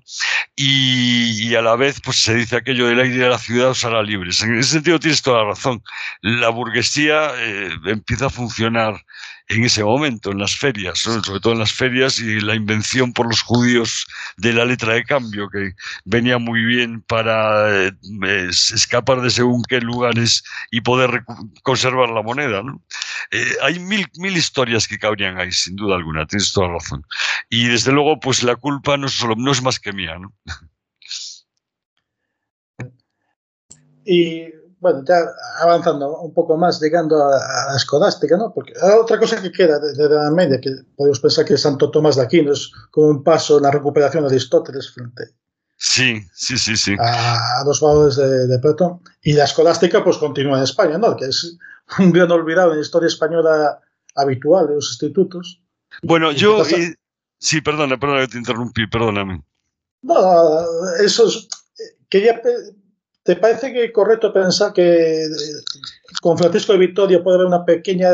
Y, y, a la vez, pues se dice aquello del aire de la ciudad os hará libres. En ese sentido tienes toda la razón. La burguesía eh, empieza a funcionar en ese momento, en las ferias, sobre todo en las ferias y la invención por los judíos de la letra de cambio, que venía muy bien para eh, escapar de según qué lugares y poder conservar la moneda. Eh, hay mil, mil historias que cabrían ahí, sin duda alguna, tienes toda razón. Y desde luego, pues la culpa no, solo, no es más que mía. ¿no? Bueno, ya avanzando un poco más, llegando a, la escolástica, ¿no? Porque otra cosa que queda de, de, la media, que podemos pensar que Santo Tomás de Aquino es como un paso en la recuperación de Aristóteles frente sí, sí, sí, sí. A, los valores de, de, Platón. Y la escolástica pues continúa en España, ¿no? Que es un gran olvidado en la historia española habitual de los institutos. Bueno, yo... Y, sí, perdona, perdona que te interrumpí, perdóname. No, eso es... Quería ¿Te parece que es correcto pensar que con Francisco de Victoria puede haber una pequeña,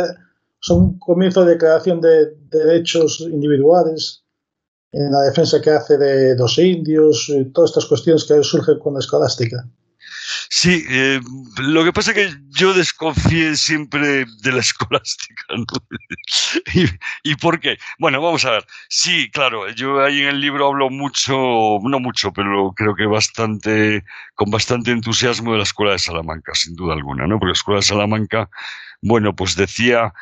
un comienzo de declaración de, de, derechos individuales en la defensa que hace de los indios, y todas estas cuestiones que surgen con la escolástica? Sí, eh, lo que pasa es que yo desconfié siempre de la escolástica. ¿no? ¿Y, ¿Y, por qué? Bueno, vamos a ver. Sí, claro, yo ahí en el libro hablo mucho, no mucho, pero creo que bastante, con bastante entusiasmo de la Escuela de Salamanca, sin duda alguna, ¿no? Porque la Escuela de Salamanca, bueno, pues decía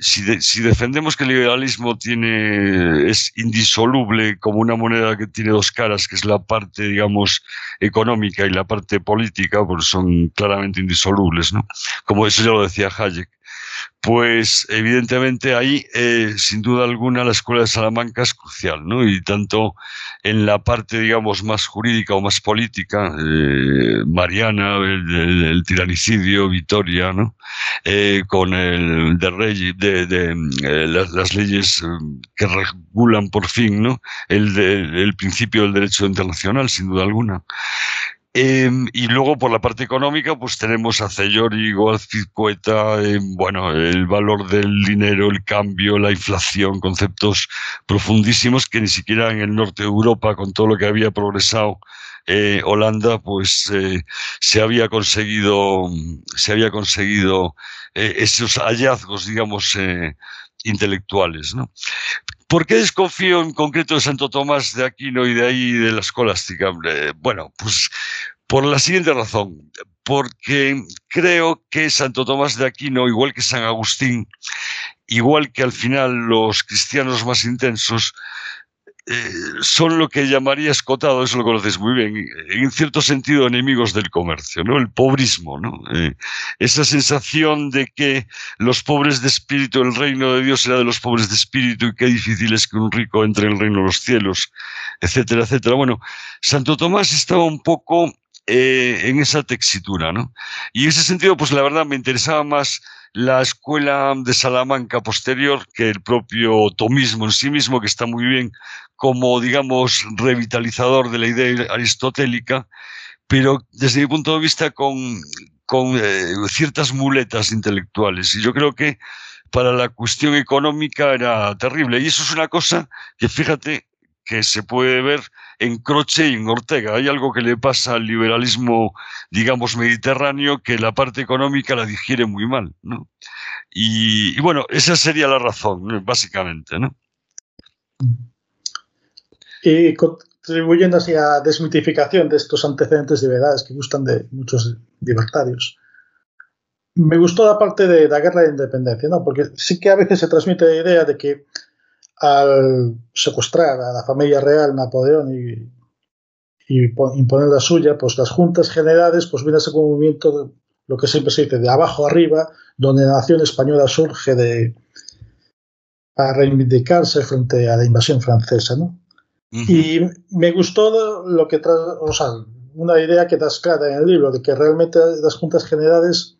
si, de, si, defendemos que el liberalismo tiene, es indisoluble como una moneda que tiene dos caras, que es la parte, digamos, económica y la parte política, pues son claramente indisolubles, ¿no? Como eso ya lo decía Hayek pues evidentemente ahí, eh, sin duda alguna, la Escuela de Salamanca es crucial, ¿no? Y tanto en la parte, digamos, más jurídica o más política, eh, Mariana, el, tiranicidio, Vitoria, ¿no? Eh, con el de, rey, de, las, leyes que regulan por fin, ¿no? El, el principio del derecho internacional, sin duda alguna. Eh, y luego por la parte económica, pues tenemos a Cellori, Goazpizcueta, eh, bueno, el valor del dinero, el cambio, la inflación, conceptos profundísimos que ni siquiera en el norte de Europa, con todo lo que había progresado eh, Holanda, pues eh, se había conseguido, se había conseguido eh, esos hallazgos, digamos, intelectuales. ¿no? ¿Por qué desconfío en concreto de Santo Tomás de Aquino y de ahí de la escolástica? Bueno, pues por la siguiente razón, porque creo que Santo Tomás de Aquino, igual que San Agustín, igual que al final los cristianos más intensos, eh, son lo que llamaría escotado, eso lo conoces muy bien, en cierto sentido enemigos del comercio, ¿no? El pobrismo, ¿no? Eh, esa sensación de que los pobres de espíritu, el reino de Dios será de los pobres de espíritu y qué difícil es que un rico entre en el reino de los cielos, etcétera, etcétera. Bueno, Santo Tomás estaba un poco eh, en esa textura, ¿no? Y en ese sentido, pues la verdad me interesaba más la escuela de Salamanca posterior que el propio tomismo en sí mismo, que está muy bien como, digamos, revitalizador de la idea aristotélica, pero desde mi punto de vista con, con eh, ciertas muletas intelectuales. Y yo creo que para la cuestión económica era terrible. Y eso es una cosa que, fíjate, que se puede ver en Croce y en Ortega. Hay algo que le pasa al liberalismo, digamos, mediterráneo, que la parte económica la digiere muy mal, ¿no? Y, bueno, esa sería la razón, básicamente, ¿no? Y contribuyendo así a desmitificación de estos antecedentes de verdades que gustan de muchos libertarios. Me gustó la parte de la guerra de independencia, ¿no? Porque sí que a veces se transmite la idea de que al secuestrar a la familia real Napoleón y, y imponer la suya, pues las juntas generales pues viene a ser un movimiento, de, lo que siempre se dice, de abajo arriba, donde la nación española surge de para reivindicarse frente a la invasión francesa, ¿no? Uh -huh. Y me gustó lo que trae, o sea, una idea que das clara en el libro, de que realmente las juntas generales,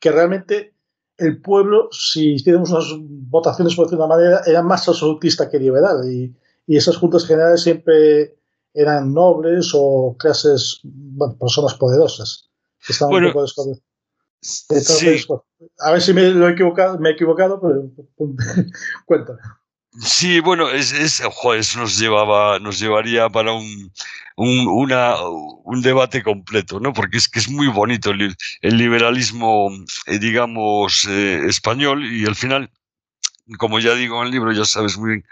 que realmente el pueblo, si hiciéramos unas votaciones por decir una manera, era más absolutista que liberal. Y, y esas juntas generales siempre eran nobles o clases, bueno, personas poderosas. Estaban bueno, un poco desconocidas. Entonces, sí. a ver si me, lo he equivocado, me he equivocado, pero cuéntame. Sí, bueno, es, es joder, eso nos llevaba, nos llevaría para un, un, una, un debate completo, ¿no? Porque es que es muy bonito el, el liberalismo, eh, digamos, eh, español y al final como ya digo en el libro, ya sabes muy bien.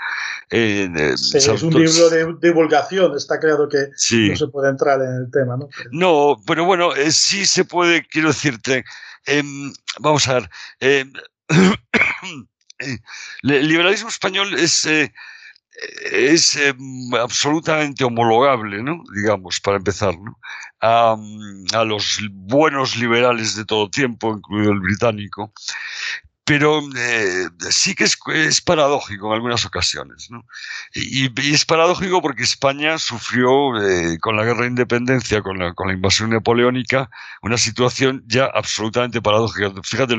Eh, sí, es un libro de divulgación, está claro que no se puede entrar en el tema, ¿no? No, pero bueno, eh, sí se puede, quiero decirte, em, vamos a ver, em, el liberalismo español es es em, absolutamente homologable, ¿no? digamos, para empezar, ¿no? a, los buenos liberales de todo tiempo, incluido el británico, pero eh, sí que es, paradójico en algunas ocasiones. ¿no? Y, es paradójico porque España sufrió eh, con la guerra de independencia, con la, con la, invasión napoleónica, una situación ya absolutamente paradójica. Fíjate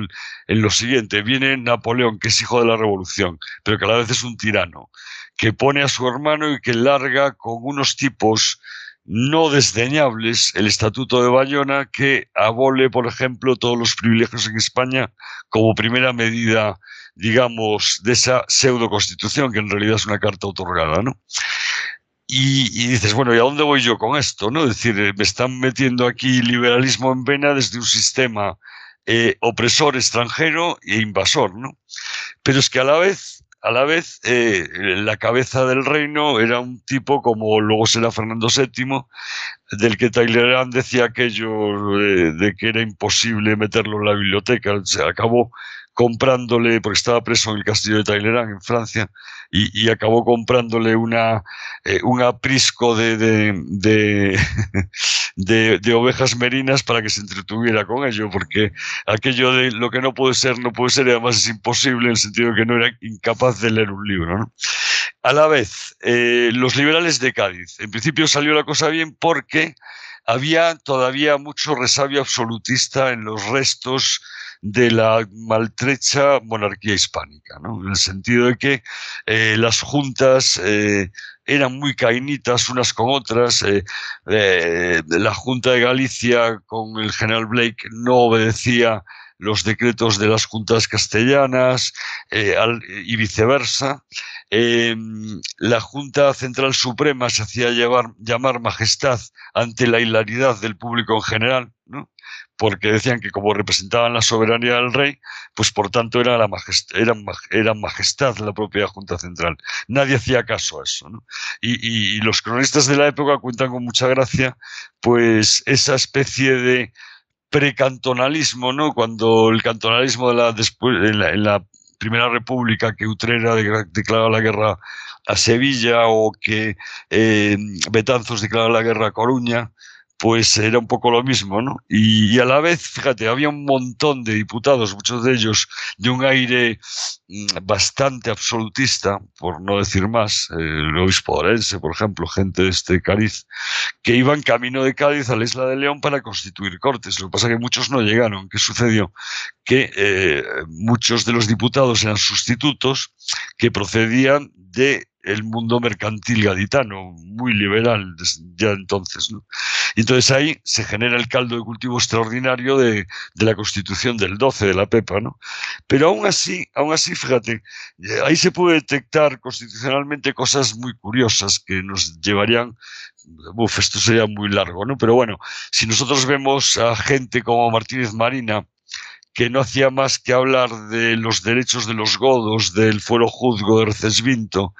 en lo siguiente, viene Napoleón, que es hijo de la revolución, pero que a la vez es un tirano que pone a su hermano y que larga con unos tipos no desdeñables el Estatuto de Bayona que abole, por ejemplo, todos los privilegios en España como primera medida, digamos, de esa pseudo constitución, que en realidad es una carta otorgada, ¿no? Y, dices, bueno, ¿y a dónde voy yo con esto? ¿no? Es decir, eh, me están metiendo aquí liberalismo en vena desde un sistema eh, opresor extranjero e invasor, ¿no? Pero es que a la vez a la vez, eh, la cabeza del reino era un tipo como luego será Fernando VII, del que Talleyrand decía aquello de, de, que era imposible meterlo en la biblioteca. Se acabó comprándole, porque estaba preso en el castillo de Talleyrand, en Francia, y, acabó comprándole una, eh, un aprisco de, de, de, ovejas merinas para que se entretuviera con ello, porque aquello de lo que no puede ser, no puede ser, y además es imposible en el sentido de que no era incapaz de leer un libro. A la vez, eh, los liberales de Cádiz, en principio salió la cosa bien porque había todavía mucho resabio absolutista en los restos de la maltrecha monarquía hispánica, ¿no? en el sentido de que eh, las juntas eh, eran muy cainitas unas con otras. Eh, la Junta de Galicia con el general Blake no obedecía los decretos de las juntas castellanas y viceversa. la Junta Central Suprema se hacía llevar, llamar majestad ante la hilaridad del público en general, ¿no? porque decían que como representaban la soberanía del rey, pues por tanto era, la majestad, era, majestad la propia Junta Central. Nadie hacía caso a eso. Y, los cronistas de la época cuentan con mucha gracia, pues esa especie de precantonalismo, ¿no? Cuando el cantonalismo de la, después, en, la, Primera República, que Utrera declaraba la guerra a Sevilla o que eh, Betanzos declaraba la guerra a Coruña, pues era un poco lo mismo, ¿no? Y, a la vez, fíjate, había un montón de diputados, muchos de ellos de un aire mm, bastante absolutista, por no decir más, el obispo Orense, por ejemplo, gente de este Cádiz, que iban camino de Cádiz a la isla de León para constituir cortes. Lo que pasa es que muchos no llegaron. ¿Qué sucedió? Que eh, muchos de los diputados eran sustitutos que procedían de el mundo mercantil gaditano, muy liberal ya entonces. ¿no? Y entonces ahí se genera el caldo de cultivo extraordinario de, de, la constitución del 12 de la PEPA. ¿no? Pero aún así, aún así, fíjate, eh, ahí se puede detectar constitucionalmente cosas muy curiosas que nos llevarían Uf, esto sería muy largo, ¿no? Pero bueno, si nosotros vemos a gente como Martínez Marina, que no hacía más que hablar de los derechos de los godos, del fuero juzgo de Recesvinto,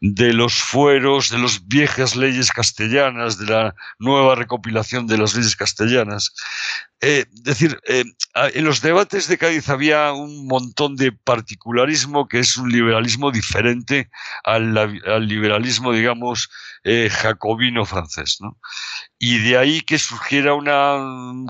de los fueros, de las viejas leyes castellanas, de la nueva recopilación de las leyes castellanas. Es eh, decir, eh, en los debates de Cádiz había un montón de particularismo que es un liberalismo diferente al, liberalismo, digamos, eh, jacobino francés. ¿no? Y de ahí que surgiera una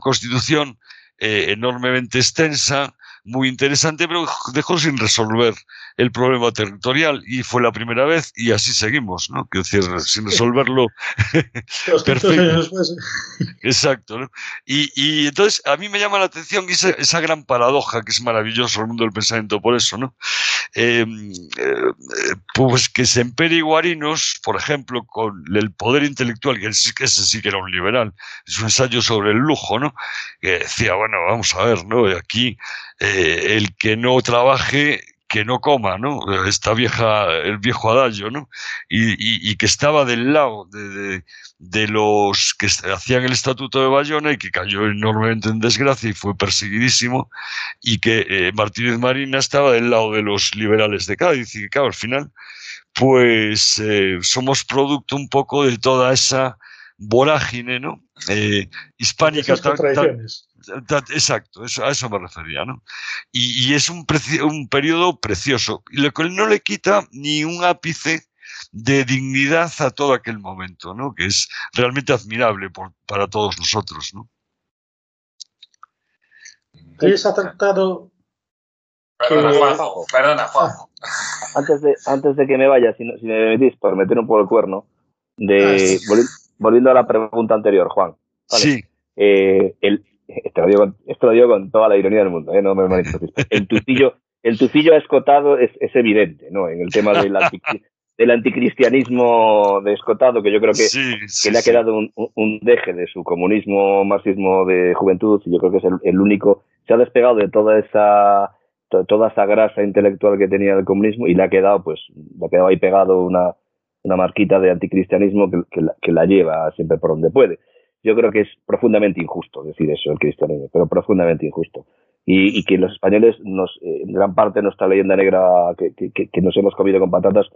constitución eh, enormemente extensa, muy interesante, pero dejó sin resolver el problema territorial y fue la primera vez y así seguimos, ¿no? Decir, sin resolverlo. Perfecto. Exacto, ¿no? Y, y, entonces a mí me llama la atención esa, esa, gran paradoja que es maravilloso el mundo del pensamiento por eso, ¿no? Em, eh, pues que se empere Guarinos, por ejemplo, con el poder intelectual, que ese, sí que era un liberal, es un ensayo sobre el lujo, ¿no? Que decía, bueno, vamos a ver, ¿no? Aquí eh, el que no trabaje que no coma, ¿no? Esta vieja, el viejo adagio, ¿no? Y, que estaba del lado de, de, los que hacían el Estatuto de Bayona y que cayó enormemente en desgracia y fue perseguidísimo, y que eh, Martínez Marina estaba del lado de los liberales de Cádiz, y que, claro, al final, pues eh, somos producto un poco de toda esa vorágine, ¿no? Eh, hispánica. Exacto, eso, a eso me refería, ¿no? Y, es un, un periodo precioso, y lo que no le quita ni un ápice de dignidad a todo aquel momento, ¿no? Que es realmente admirable para todos nosotros, ¿no? ha tratado Perdona, Juanjo, perdona, Juanjo. Antes de, antes de que me vaya, si, si me permitís, por meter un poco el cuerno, de, ah, volviendo a la pregunta anterior, Juan. Sí. Eh, el, esto, lo digo, esto, lo digo, con toda la ironía del mundo, ¿eh? no me El tucillo, el escotado es, es evidente, ¿no? En el tema del, del anticristianismo de escotado, que yo creo que, que le ha quedado un, un, deje de su comunismo, marxismo de juventud, y yo creo que es el, el único, se ha despegado de toda esa toda esa grasa intelectual que tenía el comunismo y le ha quedado, pues, le ha quedado ahí pegado una, una marquita de anticristianismo que, que, la, que, la, lleva siempre por donde puede. Yo creo que es profundamente injusto decir eso, el cristianismo, pero profundamente injusto. Y, y que los españoles, nos, eh, en gran parte de nuestra leyenda negra que, que, nos hemos comido con patatas,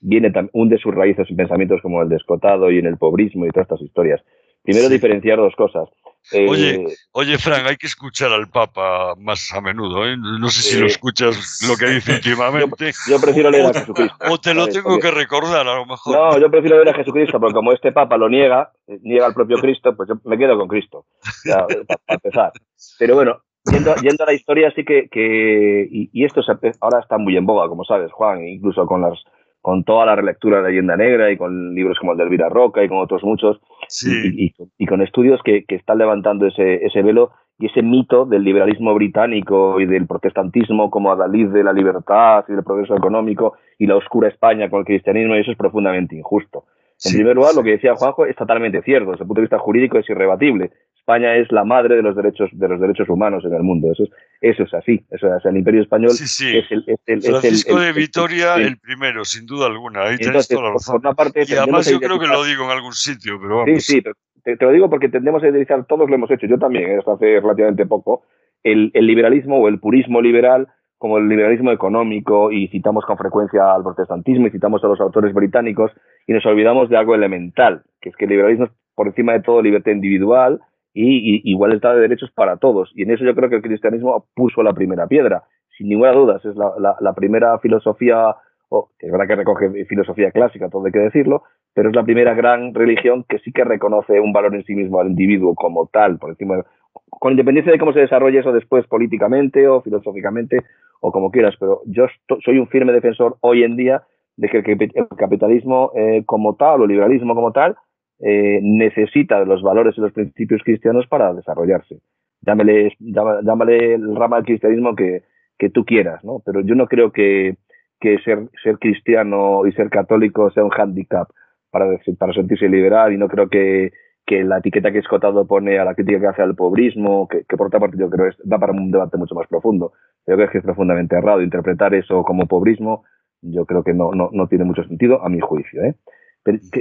viene un de sus raíces en pensamientos como el descotado y en el pobrismo y todas estas historias. Primero diferenciar dos cosas. Oye, eh, oye, Frank, hay que escuchar al Papa más a menudo. ¿eh? No sé si lo escuchas lo que dice últimamente. Yo, prefiero leer a Jesucristo. O te lo tengo que recordar a lo mejor. No, yo prefiero leer a Jesucristo, porque como este Papa lo niega, niega al propio Cristo, pues yo me quedo con Cristo, para, empezar. Pero bueno, Yendo, yendo, a la historia, sí que, que y, y, esto ahora está muy en boga, como sabes, Juan, incluso con las con toda la relectura de Leyenda Negra y con libros como el de Elvira Roca y con otros muchos, y, y, con estudios que, que están levantando ese, ese, velo y ese mito del liberalismo británico y del protestantismo como adalid de la libertad y del progreso económico y la oscura España con el cristianismo, y eso es profundamente injusto. En primer lugar, lo que decía Juanjo es totalmente cierto, desde el punto de vista jurídico es irrebatible. España es la madre de los derechos de los derechos humanos en el mundo. Eso es, eso es así. Eso es, el Imperio español es el, es el, Francisco de Vitoria el, primero, sin duda alguna. Ahí Entonces, toda la razón. Parte, y además yo creo que lo digo en algún sitio, pero vamos. Sí, sí, te, te, lo digo porque tendemos a utilizar, todos lo hemos hecho, yo también, hasta hace relativamente poco, el, el liberalismo o el purismo liberal como el liberalismo económico y citamos con frecuencia al protestantismo y citamos a los autores británicos y nos olvidamos de algo elemental, que es que el liberalismo es por encima de todo libertad individual, y, igualdad de derechos para todos. Y en eso yo creo que el cristianismo puso la primera piedra, sin ninguna duda. Es la, la, primera filosofía, o es verdad que recoge filosofía clásica, todo hay que decirlo, pero es la primera gran religión que sí que reconoce un valor en sí mismo al individuo como tal, por encima con independencia de cómo se desarrolle eso después políticamente o filosóficamente o como quieras, pero yo soy un firme defensor hoy en día de que el, capitalismo eh, como tal o el liberalismo como tal eh, necesita de los valores y los principios cristianos para desarrollarse. Llámale, llámale el rama del cristianismo que, que tú quieras, ¿no? Pero yo no creo que, que ser, cristiano y ser católico sea un hándicap para, para sentirse liberal y no creo que, que la etiqueta que Escotado pone a la crítica que hace al pobrismo, que, que por otra parte yo creo es, da para un debate mucho más profundo. Yo creo que es profundamente errado interpretar eso como pobrismo. Yo creo que no, no, no tiene mucho sentido, a mi juicio. ¿eh?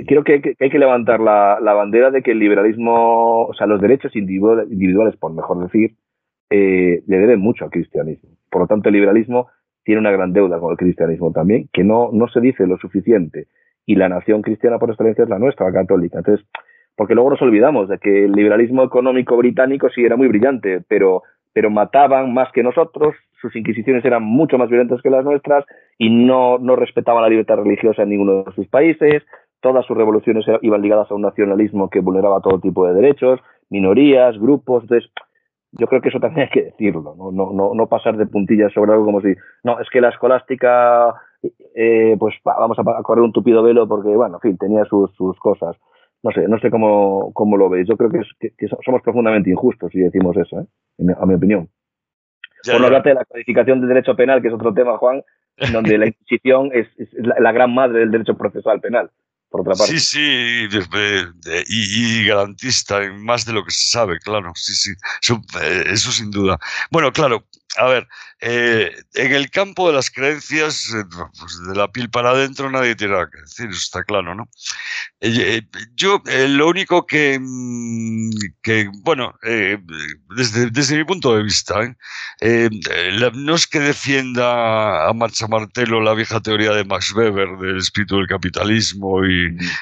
Creo que, hay que levantar la, bandera de que el liberalismo, o sea, los derechos individuales, por mejor decir, eh, le deben mucho al cristianismo. Por lo tanto, el liberalismo tiene una gran deuda con el cristianismo también, que no, no se dice lo suficiente. Y la nación cristiana por excelencia es la nuestra, la católica. Entonces, porque luego nos olvidamos de que el liberalismo económico británico sí era muy brillante, pero, pero mataban más que nosotros, sus inquisiciones eran mucho más violentas que las nuestras y no, no respetaban la libertad religiosa en ninguno de sus países, todas sus revoluciones iban ligadas a un nacionalismo que vulneraba todo tipo de derechos, minorías, grupos, entonces yo creo que eso también hay que decirlo, no, no, no, no pasar de puntillas sobre algo como si, no, es que la escolástica, eh, pues vamos a correr un tupido velo porque, bueno, en fin, tenía sus, sus cosas. No sé, no sé cómo, cómo lo veis. Yo creo que, es, que, somos profundamente injustos si decimos eso, ¿eh? a mi opinión. Por no hablarte de la codificación del derecho penal, que es otro tema, Juan, donde la Inquisición es, la, gran madre del derecho procesal penal. Por otra parte. Sí, sí, y, garantista en más de lo que se sabe, claro, sí, sí, eh, eso, sin duda. Bueno, claro, a ver, eh, en el campo de las creencias, eh, pues de la piel para adentro nadie tiene nada que decir, eso está claro, ¿no? yo lo único que, mm, que bueno, desde, desde, mi punto de vista, no es que defienda a marcha martelo la vieja teoría de Max Weber del espíritu del capitalismo y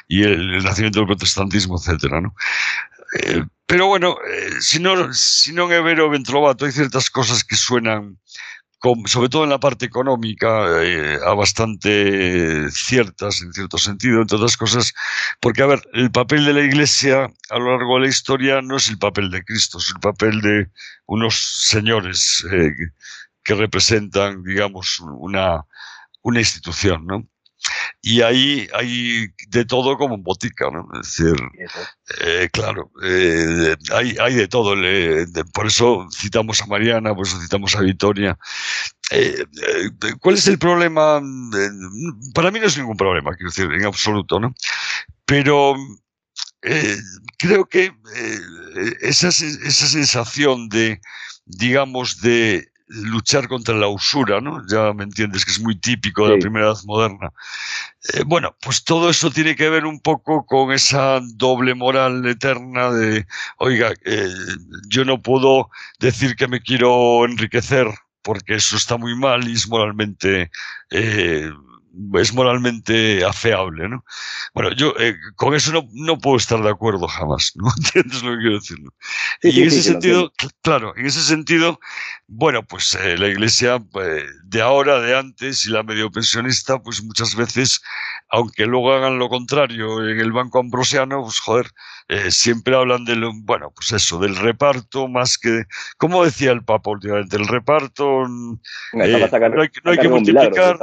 y, el, nacimiento del protestantismo, etcétera, ¿no? Eh, pero bueno, eh, si no, en Evero Ventrovato hay ciertas cosas que suenan, sobre todo en la parte económica, eh, a bastante ciertas en cierto sentido, entre otras cosas, porque a ver, el papel de la Iglesia a lo largo de la historia no es el papel de Cristo, es el papel de unos señores que representan, digamos, una, una institución, ¿no? Y ahí hay de todo como en botica, ¿no? Es decir, eh, claro, eh, hay, hay, de todo. por eso citamos a Mariana, por eso citamos a Victoria. Eh, ¿Cuál es el problema? para mí no es ningún problema, quiero decir, en absoluto, ¿no? Pero creo que esa, esa sensación de, digamos, de luchar contra la usura, ¿no? Ya me entiendes que es muy típico de la primera edad moderna. Eh, bueno, pues todo eso tiene que ver un poco con esa doble moral eterna de, oiga, eh, yo no puedo decir que me quiero enriquecer porque eso está muy mal y es moralmente eh, es moralmente afeable, ¿no? Bueno, yo eh, con eso no, no, puedo estar de acuerdo jamás, ¿no? ¿Entiendes lo que quiero decir? y en ese sentido, claro, en ese sentido, bueno, pues eh, la iglesia pues, de ahora, de antes y la medio pensionista, pues muchas veces, aunque luego hagan lo contrario en el Banco Ambrosiano, pues joder, eh, siempre hablan del, bueno, pues eso, del reparto más que, como decía el Papa últimamente, el reparto no, hay, que multiplicar,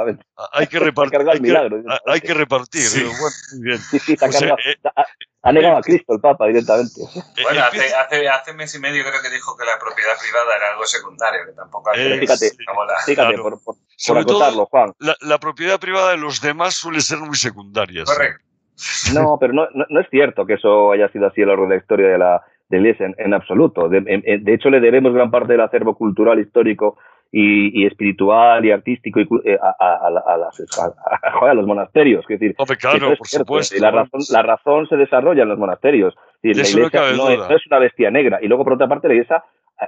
hay que repartir. hay, que, repartir. ha, negado a Cristo el Papa directamente. Bueno, hace, hace, hace, mes y medio creo que dijo que la propiedad privada era algo secundario, que tampoco hace, Fíjate, fíjate por, por, acotarlo, Juan. La, la, propiedad privada de los demás suele ser muy secundaria. Correcto. No, pero no, no, es cierto que eso haya sido así a lo largo de la historia de la, de Iglesia, en, absoluto. De, de, hecho, le debemos gran parte del acervo cultural, histórico y, espiritual y artístico a, a, a, las, a, los monasterios. Es decir, claro, por supuesto. Y la razón, la razón se desarrolla en los monasterios. Es decir, la Iglesia no, es, una bestia negra. Y luego, por otra parte, la Iglesia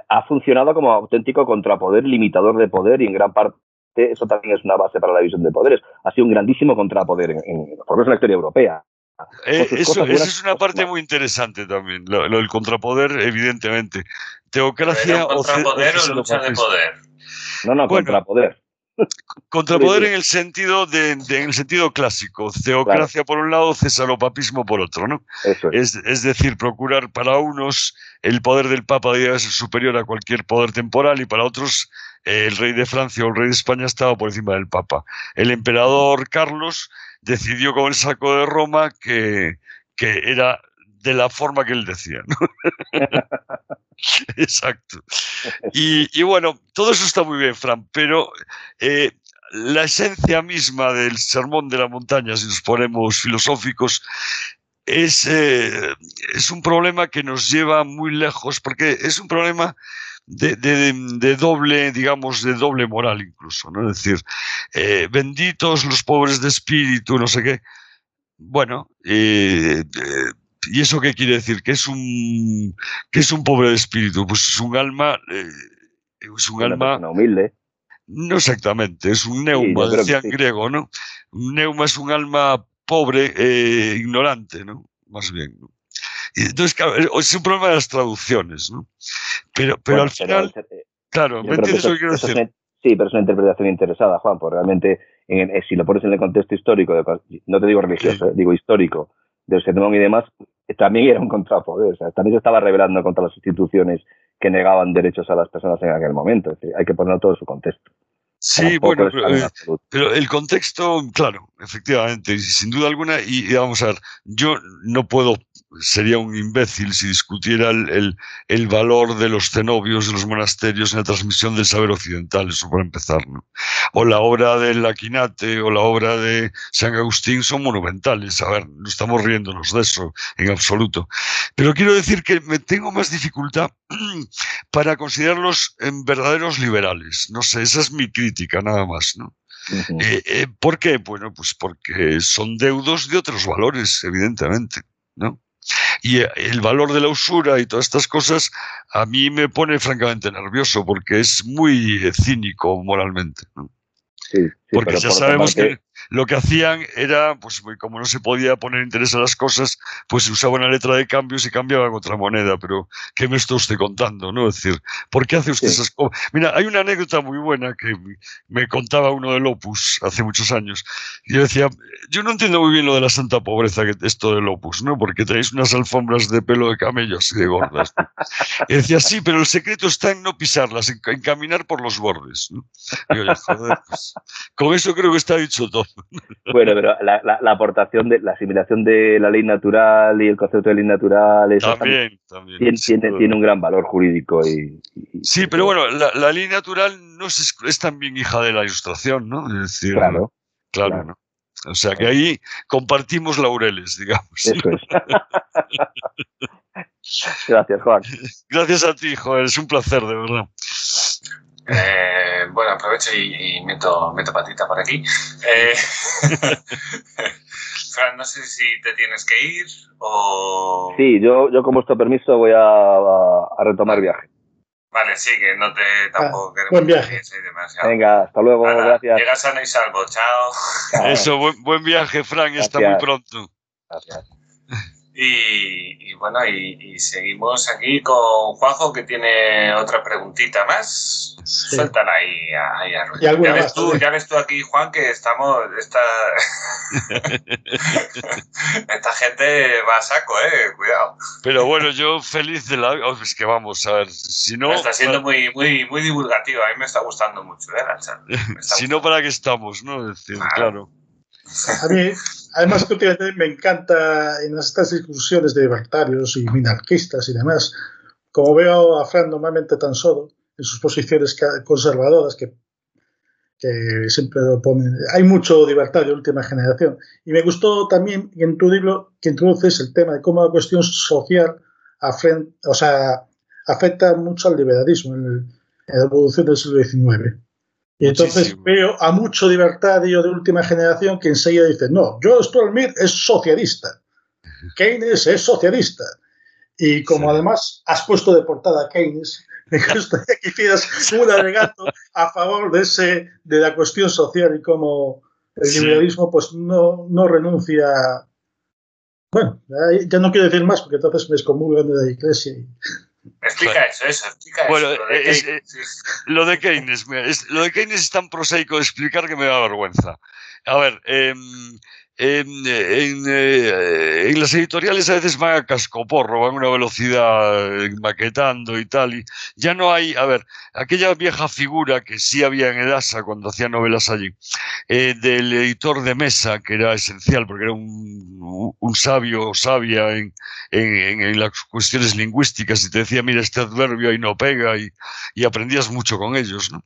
ha funcionado como auténtico contrapoder, limitador de poder y en gran parte eso también es una base para la división de poderes. Ha sido un grandísimo contrapoder, en, en, por lo menos en la historia europea. Eh, eso, es una parte muy interesante también, lo, del contrapoder, evidentemente. Teocracia o contrapoder o, lucha de poder. No, no, contrapoder. Contrapoder en el sentido de, en el sentido clásico, teocracia por un lado, cesaropapismo por otro, ¿no? es. Es, decir, procurar para unos el poder del Papa debe ser superior a cualquier poder temporal y para otros el rey de Francia o el rey de España estaba por encima del Papa. El emperador Carlos decidió con el saco de Roma que, que era de la forma que él decía. Exacto. Y, bueno, todo eso está muy bien, Fran, pero eh, la esencia misma del sermón de la montaña, si nos ponemos filosóficos, es, eh, es un problema que nos lleva muy lejos, porque es un problema de, doble, digamos, de doble moral incluso, ¿no? Es decir, eh, benditos los pobres de espíritu, no sé qué. Bueno, ¿y eso qué quiere decir? ¿Qué es un, qué es un pobre de espíritu? Pues es un alma, es un alma... humilde. No exactamente, es un neuma, decía en griego, ¿no? Un neuma es un alma pobre, ignorante, ¿no? Más bien. ¿no? entonces, claro, es un problema de las traducciones, ¿no? Pero, pero al final, eh, claro, ¿me entiendes lo que quiero decir? sí, pero es una interpretación interesada, Juan, porque realmente, eh, si lo pones en el contexto histórico, no te digo religioso, eh, digo histórico, del sermón y demás, también era un contrapoder, o sea, también se estaba rebelando contra las instituciones que negaban derechos a las personas en aquel momento. Es decir, hay que ponerlo todo en su contexto. Sí, bueno, pero, el contexto, claro, efectivamente, sin duda alguna, y, vamos a ver, yo no puedo sería un imbécil si discutiera el, el, valor de los cenobios de los monasterios en la transmisión del saber occidental, eso para empezar. ¿no? O la obra del Aquinate o la obra de San Agustín son monumentales. A ver, no estamos riéndonos de eso en absoluto. Pero quiero decir que me tengo más dificultad para considerarlos en verdaderos liberales. No sé, esa es mi crítica nada más. ¿no? Eh, eh, ¿Por qué? Bueno, pues porque son deudos de otros valores, evidentemente, ¿no? Y eh, el valor de la usura y todas estas cosas a mí me pone francamente nervioso porque es muy cínico moralmente. ¿no? Sí, porque ya sabemos que lo que hacían era, pues como no se podía poner interés a las cosas, pues usaba una letra de cambio y se cambiaba otra moneda. Pero, ¿qué me está usted contando? ¿no? Es decir, ¿por qué hace usted esas cosas? Mira, hay una anécdota muy buena que me contaba uno del Opus hace muchos años. Y yo decía, yo no entiendo muy bien lo de la santa pobreza, que esto del Opus, ¿no? Porque tenéis unas alfombras de pelo de camello así de gordas. Y decía, sí, pero el secreto está en no pisarlas, en, caminar por los bordes. Y yo, joder, pues, con eso creo que está dicho todo. Bueno, pero la, la, aportación de la asimilación de la ley natural y el concepto de ley natural también, también, tiene, tiene, un gran valor jurídico. Y, sí, pero bueno, la, ley natural no es, es, también hija de la ilustración, ¿no? Es decir, claro, claro, ¿no? O sea que ahí compartimos laureles, digamos. Eso es. Gracias, Juan. Gracias a ti, joder, es un placer, de verdad. Eh, bueno, aprovecho y, meto, meto, patita por aquí. Eh, Fran, no sé si te tienes que ir o... Sí, yo, yo con vuestro permiso voy a, retomar viaje. Vale, sí, que no te tampoco ah, Buen viaje. Venga, hasta luego, gracias. Llegas sano y salvo, chao. Eso, buen, buen viaje, Fran, hasta muy pronto. Gracias. Y, bueno, y, seguimos aquí con Juanjo que tiene otra preguntita más. Suéltala ahí, ahí a ya, ves tú, ya ves tú aquí, Juan, que estamos. Esta, esta gente va a saco, eh, cuidado. Pero bueno, yo feliz de la. Oh, es que vamos a ver, si no. Está siendo muy, muy, muy divulgativo, a mí me está gustando mucho, ¿eh, Si no, ¿para qué estamos, no? Es decir, claro. A mí, además, últimamente me encanta en estas discusiones de libertarios y minarquistas y demás, como veo a Fran normalmente tan solo en sus posiciones conservadoras, que, que siempre lo ponen. Hay mucho libertario de última generación. Y me gustó también en tu libro que introduces el tema de cómo la cuestión social o sea, afecta mucho al liberalismo en, en la evolución del siglo XIX. Y entonces veo a mucho libertario de última generación que enseguida dice, no, John Stuart Mill es socialista, Keynes es socialista. Y como además has puesto de portada a Keynes, me gustaría que hicieras un alegato a favor de, ese, de la cuestión social y cómo el liberalismo pues no, no renuncia... Bueno, ya no quiero decir más porque entonces me excomulgan de la iglesia. Y... Explica eso, eso, explica bueno, eso. Lo de, Keynes, lo de Keynes es tan prosaico de explicar que me da vergüenza. A ver, eh, eh, en, las editoriales a veces van a cascoporro, van a una velocidad eh, maquetando y tal. Y ya no hay, a ver, aquella vieja figura que sí había en Edasa cuando hacía novelas allí, eh, del editor de mesa, que era esencial porque era un, un sabio o sabia en, en, las cuestiones lingüísticas y te decía, mira, este adverbio ahí no pega y, y aprendías mucho con ellos. ¿no?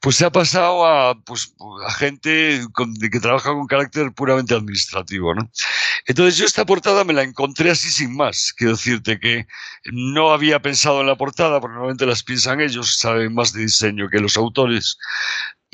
Pues se ha pasado a, pues, a gente que trabaja con carácter puramente administrativo. Entonces yo esta portada me la encontré así sin más. Quiero decirte que no había pensado en la portada, porque normalmente las piensan ellos, saben más de diseño que los autores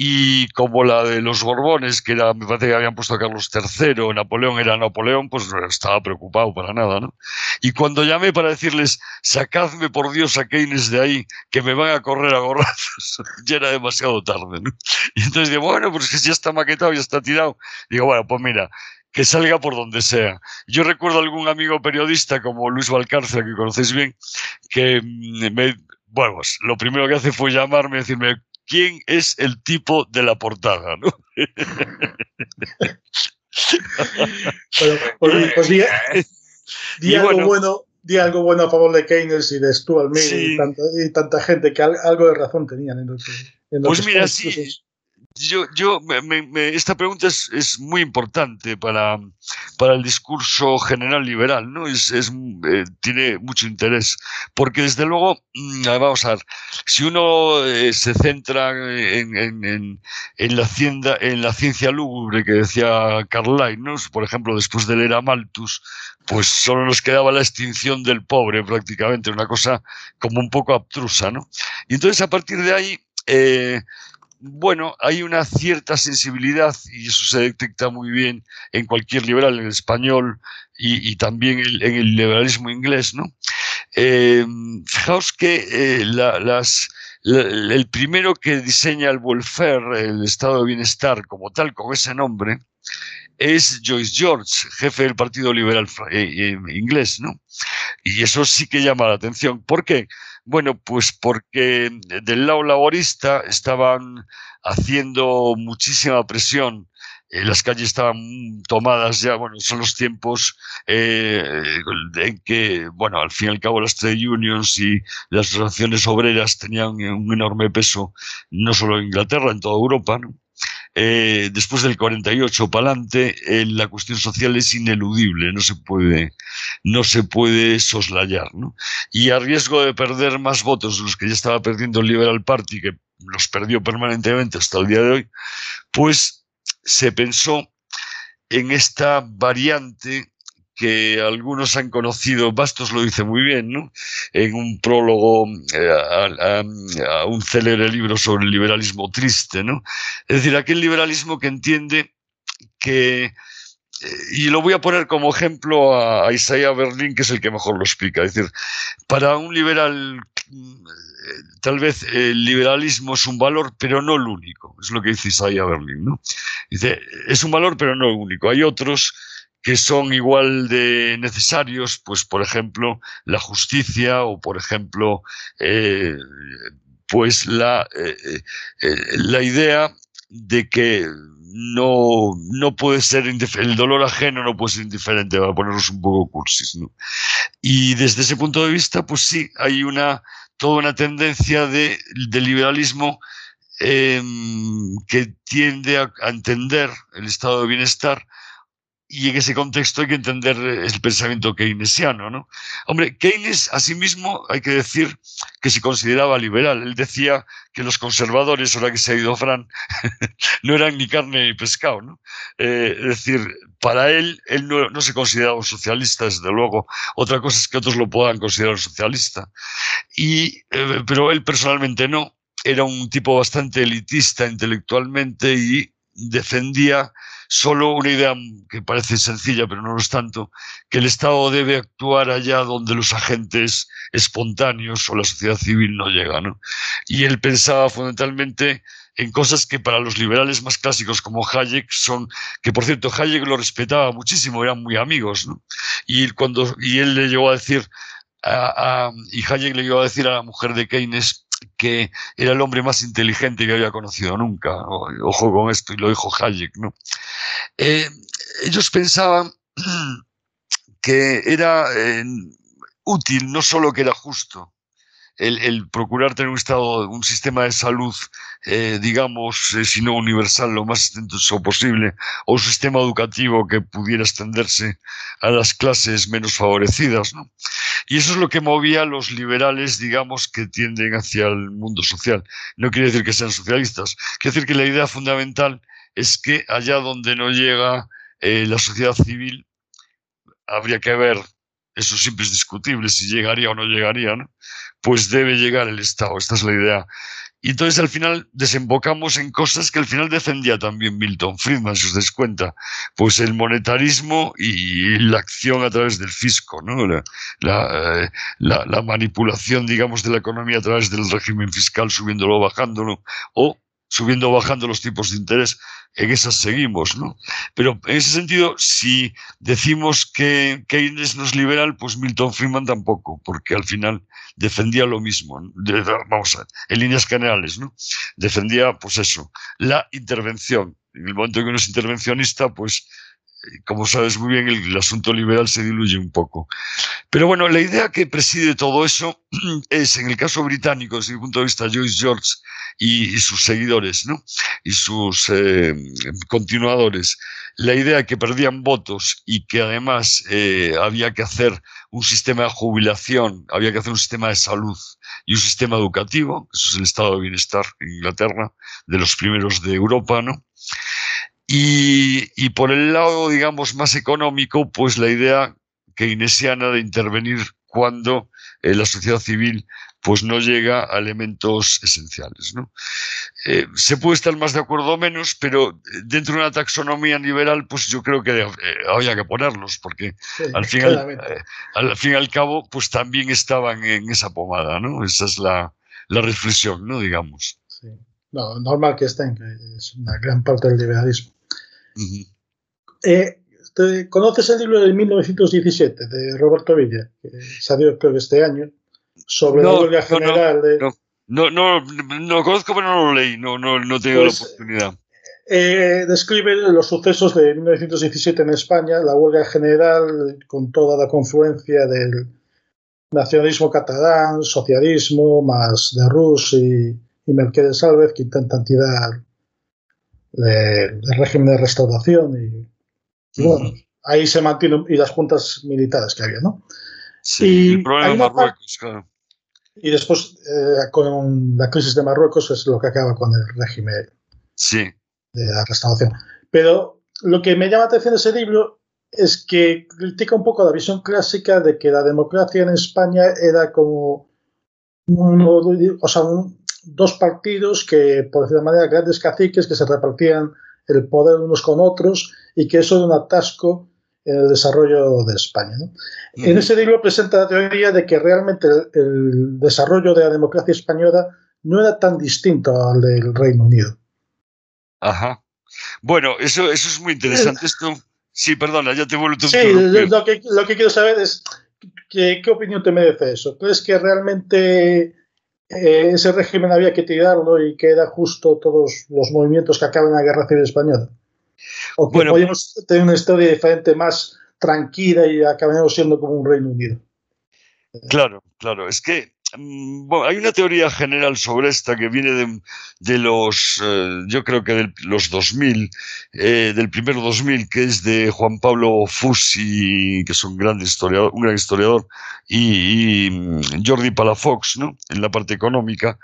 y como la de los Borbones, que era, me parece que habían puesto a Carlos III, Napoleón era Napoleón, pues no estaba preocupado para nada, ¿no? Y cuando llamé para decirles, sacadme por Dios a Keynes de ahí, que me van a correr a gorrazos, ya era demasiado tarde, ¿no? Y entonces digo, bueno, pues que ya está maquetado, ya está tirado. Digo, bueno, pues mira, que salga por donde sea. Yo recuerdo algún amigo periodista como Luis Valcárcel, que conocéis bien, que me, bueno, pues lo primero que hace fue llamarme y decirme, quién es el tipo de la portada, ¿no? pues, pues di, algo bueno, di algo bueno a favor de Keynes y de Stuart Mill y, tanta, gente que algo de razón tenían en, Pues mira, sí, yo, yo esta pregunta es, es, muy importante para, para el discurso general liberal, ¿no? Es, es eh, tiene mucho interés, porque desde luego, mm, vamos a ver, si uno eh, se centra en, en, en, la hacienda, en la ciencia lúgubre que decía Carlyle, ¿no? Por ejemplo, después de leer a Malthus, pues solo nos quedaba la extinción del pobre prácticamente, una cosa como un poco abstrusa, ¿no? Y entonces a partir de ahí... Eh, bueno, hay una cierta sensibilidad y eso se detecta muy bien en cualquier liberal, en el español y, también en el liberalismo inglés, ¿no? Eh, fijaos que eh, las, el primero que diseña el welfare, el estado de bienestar como tal, con ese nombre, es Joyce George, jefe del Partido Liberal eh, inglés, ¿no? Y eso sí que llama la atención. ¿Por qué? Bueno, pues porque del lado laborista estaban haciendo muchísima presión eh, las calles estaban tomadas ya, bueno, son los tiempos eh, en que, bueno, al fin y al cabo las trade unions y las asociaciones obreras tenían un enorme peso, no solo en Inglaterra, en toda Europa, ¿no? Eh, después del 48 para adelante, eh, la cuestión social es ineludible, no se puede, no se puede soslayar. ¿no? Y a riesgo de perder más votos de los que ya estaba perdiendo el Liberal Party, que los perdió permanentemente hasta el día de hoy, pues se pensó en esta variante que algunos han conocido, Bastos lo dice muy bien, ¿no? en un prólogo eh, a, un célebre libro sobre el liberalismo triste. ¿no? Es decir, aquel liberalismo que entiende que, eh, y lo voy a poner como ejemplo a, Isaiah Berlin, que es el que mejor lo explica. Es decir, para un liberal, mm, tal vez el liberalismo es un valor, pero no el único. Es lo que dice Isaiah Berlin. ¿no? Dice, es un valor, pero no el único. Hay otros que son igual de necesarios, pues por ejemplo la justicia o por ejemplo eh, pues la, eh, eh, la idea de que no, no puede ser el dolor ajeno no puede ser indiferente, para ponernos un poco cursis. Y desde ese punto de vista, pues sí, hay una toda una tendencia de, liberalismo em, que tiende a entender el estado de bienestar y en ese contexto hay que entender el pensamiento keynesiano, ¿no? Hombre, Keynes, asimismo, hay que decir que se consideraba liberal. Él decía que los conservadores, ahora que se ha ido Fran, no eran ni carne ni pescado, ¿no? Eh, es decir, para él, él no, se consideraba un socialista, desde luego. Otra cosa es que otros lo puedan considerar un socialista. Y, eh, pero él personalmente no. Era un tipo bastante elitista intelectualmente y defendía solo una idea que parece sencilla, pero no lo es tanto, que el Estado debe actuar allá donde los agentes espontáneos o la sociedad civil no llegan. Y él pensaba fundamentalmente en cosas que para los liberales más clásicos como Hayek son, que por cierto Hayek lo respetaba muchísimo, eran muy amigos, y, cuando, y él le llegó a decir, y Hayek le llegó a decir a la mujer de Keynes, que era el hombre más inteligente que había conocido nunca. Ojo con esto, y lo dijo Hayek. ¿no? Eh, ellos pensaban que era eh, útil, no solo que era justo, el, procurar tener un estado, un sistema de salud, eh, digamos, si no universal, lo más extenso posible, o un sistema educativo que pudiera extenderse a las clases menos favorecidas. ¿no? Y eso es lo que movía a los liberales, digamos, que tienden hacia el mundo social. No quiere decir que sean socialistas, quiere decir que la idea fundamental es que allá donde no llega eh, la sociedad civil, habría que ver eso siempre es discutible, si llegaría o no llegaría, ¿no? pues debe llegar el Estado, esta es la idea. Y entonces al final desembocamos en cosas que al final defendía también Milton Friedman, si os dais cuenta, pues el monetarismo y la acción a través del fisco, ¿no? la, la, eh, manipulación, digamos, de la economía a través del régimen fiscal, subiéndolo o bajándolo, o subiendo o bajando los tipos de interés, en esas seguimos, ¿no? Pero en ese sentido, si decimos que Keynes no es liberal, pues Milton Friedman tampoco, porque al final defendía lo mismo, vamos a ver, en líneas generales, ¿no? Defendía, pues eso, la intervención. En el momento en que uno es intervencionista, pues como sabes muy bien, el, asunto liberal se diluye un poco. Pero bueno, la idea que preside todo eso es, en el caso británico, desde mi punto de vista, Joyce George y, sus seguidores, ¿no? Y sus eh, continuadores. La idea que perdían votos y que además eh, había que hacer un sistema de jubilación, había que hacer un sistema de salud y un sistema educativo, eso es el estado de bienestar en Inglaterra, de los primeros de Europa, ¿no? Y, por el lado, digamos, más económico, pues la idea keynesiana de intervenir cuando eh, la sociedad civil pues no llega a elementos esenciales. ¿no? Eh, se puede estar más de acuerdo o menos, pero dentro de una taxonomía liberal, pues yo creo que eh, había que ponerlos, porque al, fin al, fin y al cabo, pues también estaban en esa pomada, ¿no? Esa es la, reflexión, ¿no? Digamos. Sí. No, normal que estén, que es una gran parte del liberalismo. Eh, ¿Conoces el libro de 1917 de Roberto Villa, que salió creo este año, sobre la huelga general? No, no, no, lo conozco, pero no lo leí, no, no, no tengo la pues, oportunidad. Eh, describe los sucesos de 1917 en España, la huelga general con toda la confluencia del nacionalismo catalán, socialismo, más de Rus y, y Mercedes Álvarez que intentan tirar del régimen de restauración y, bueno, ahí se mantienen y las juntas militares que había, ¿no? Sí, y el problema de Marruecos, claro. Y después, eh, con la crisis de Marruecos, es lo que acaba con el régimen sí. de la restauración. Pero lo que me llama la atención de ese libro es que critica un poco la visión clásica de que la democracia en España era como o sea, un, dos partidos que, por decir de manera, grandes caciques que se repartían el poder unos con otros y que eso era un atasco en el desarrollo de España. En ese libro presenta la teoría de que realmente el, desarrollo de la democracia española no era tan distinto al del Reino Unido. Ajá. Bueno, eso, eso es muy interesante. Esto, sí, perdona, ya te vuelvo a Sí, lo que, lo que quiero saber es qué opinión te merece eso. ¿Crees que realmente eh, ese régimen había que tirarlo y que era justo todos los movimientos que acaban en la Guerra Civil Española. O que bueno, podíamos tener una historia diferente, más tranquila y acabamos siendo como un Reino Unido. Claro, claro. Es que bueno, hay una teoría general sobre esta que viene de, los, eh, yo creo que de los 2000, eh, del primero 2000, que es de Juan Pablo Fussi, que es un gran historiador, un gran historiador, y, mm, Jordi Palafox, ¿no? En la parte económica,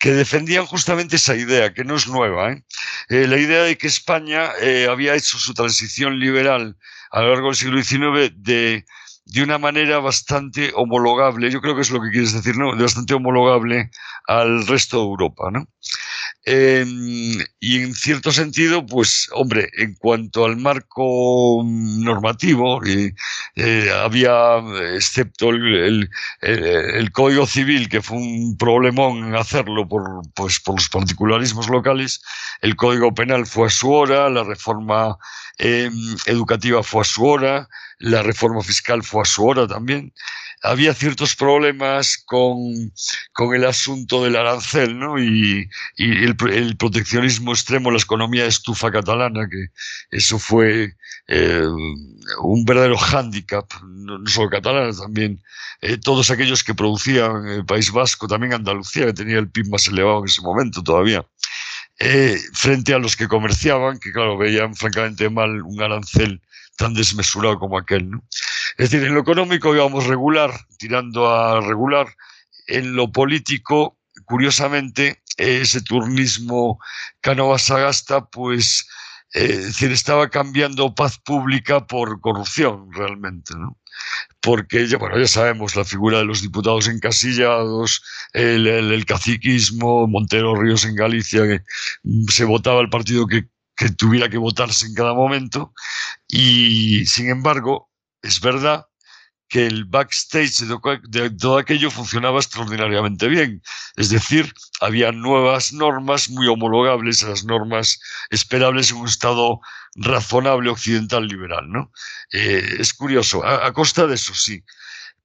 que defendían justamente esa idea, que no es nueva, ¿eh? la idea de que España había hecho su transición liberal a lo largo del siglo XIX de de una manera bastante homologable, yo creo que es lo que quieres decir, ¿no? bastante homologable al resto de Europa, ¿no? Y en cierto sentido, pues, hombre, en cuanto al marco normativo, eh, había, excepto el, Código Civil, que fue un problemón hacerlo por, pues, por los particularismos locales, el Código Penal fue a su hora, la reforma em, educativa fue a su hora, la reforma fiscal fue a su hora también. Había ciertos problemas con, con el asunto del arancel ¿no? y, y el, el, proteccionismo extremo, la economía estufa catalana, que eso fue eh, un verdadero hándicap, no, solo catalana, también eh, todos aquellos que producían el País Vasco, también Andalucía, que tenía el PIB más elevado en ese momento todavía. Eh, frente a los que comerciaban, que claro, veían francamente mal un arancel tan desmesurado como aquel. ¿no? Es decir, en lo económico íbamos regular, tirando a regular. En lo político, curiosamente, ese turnismo Cánovas-Sagasta, pues, eh, es decir, estaba cambiando paz pública por corrupción realmente, ¿no? Porque ya, bueno, ya sabemos la figura de los diputados encasillados, el, el caciquismo, Montero Ríos en Galicia, que se votaba el partido que que tuviera que votarse en cada momento. Y sin embargo, es verdad que el backstage de todo aquello funcionaba extraordinariamente bien. Es decir, había nuevas normas muy homologables a las normas esperables en un Estado razonable occidental liberal. ¿no? Eh, es curioso, a, costa de eso sí.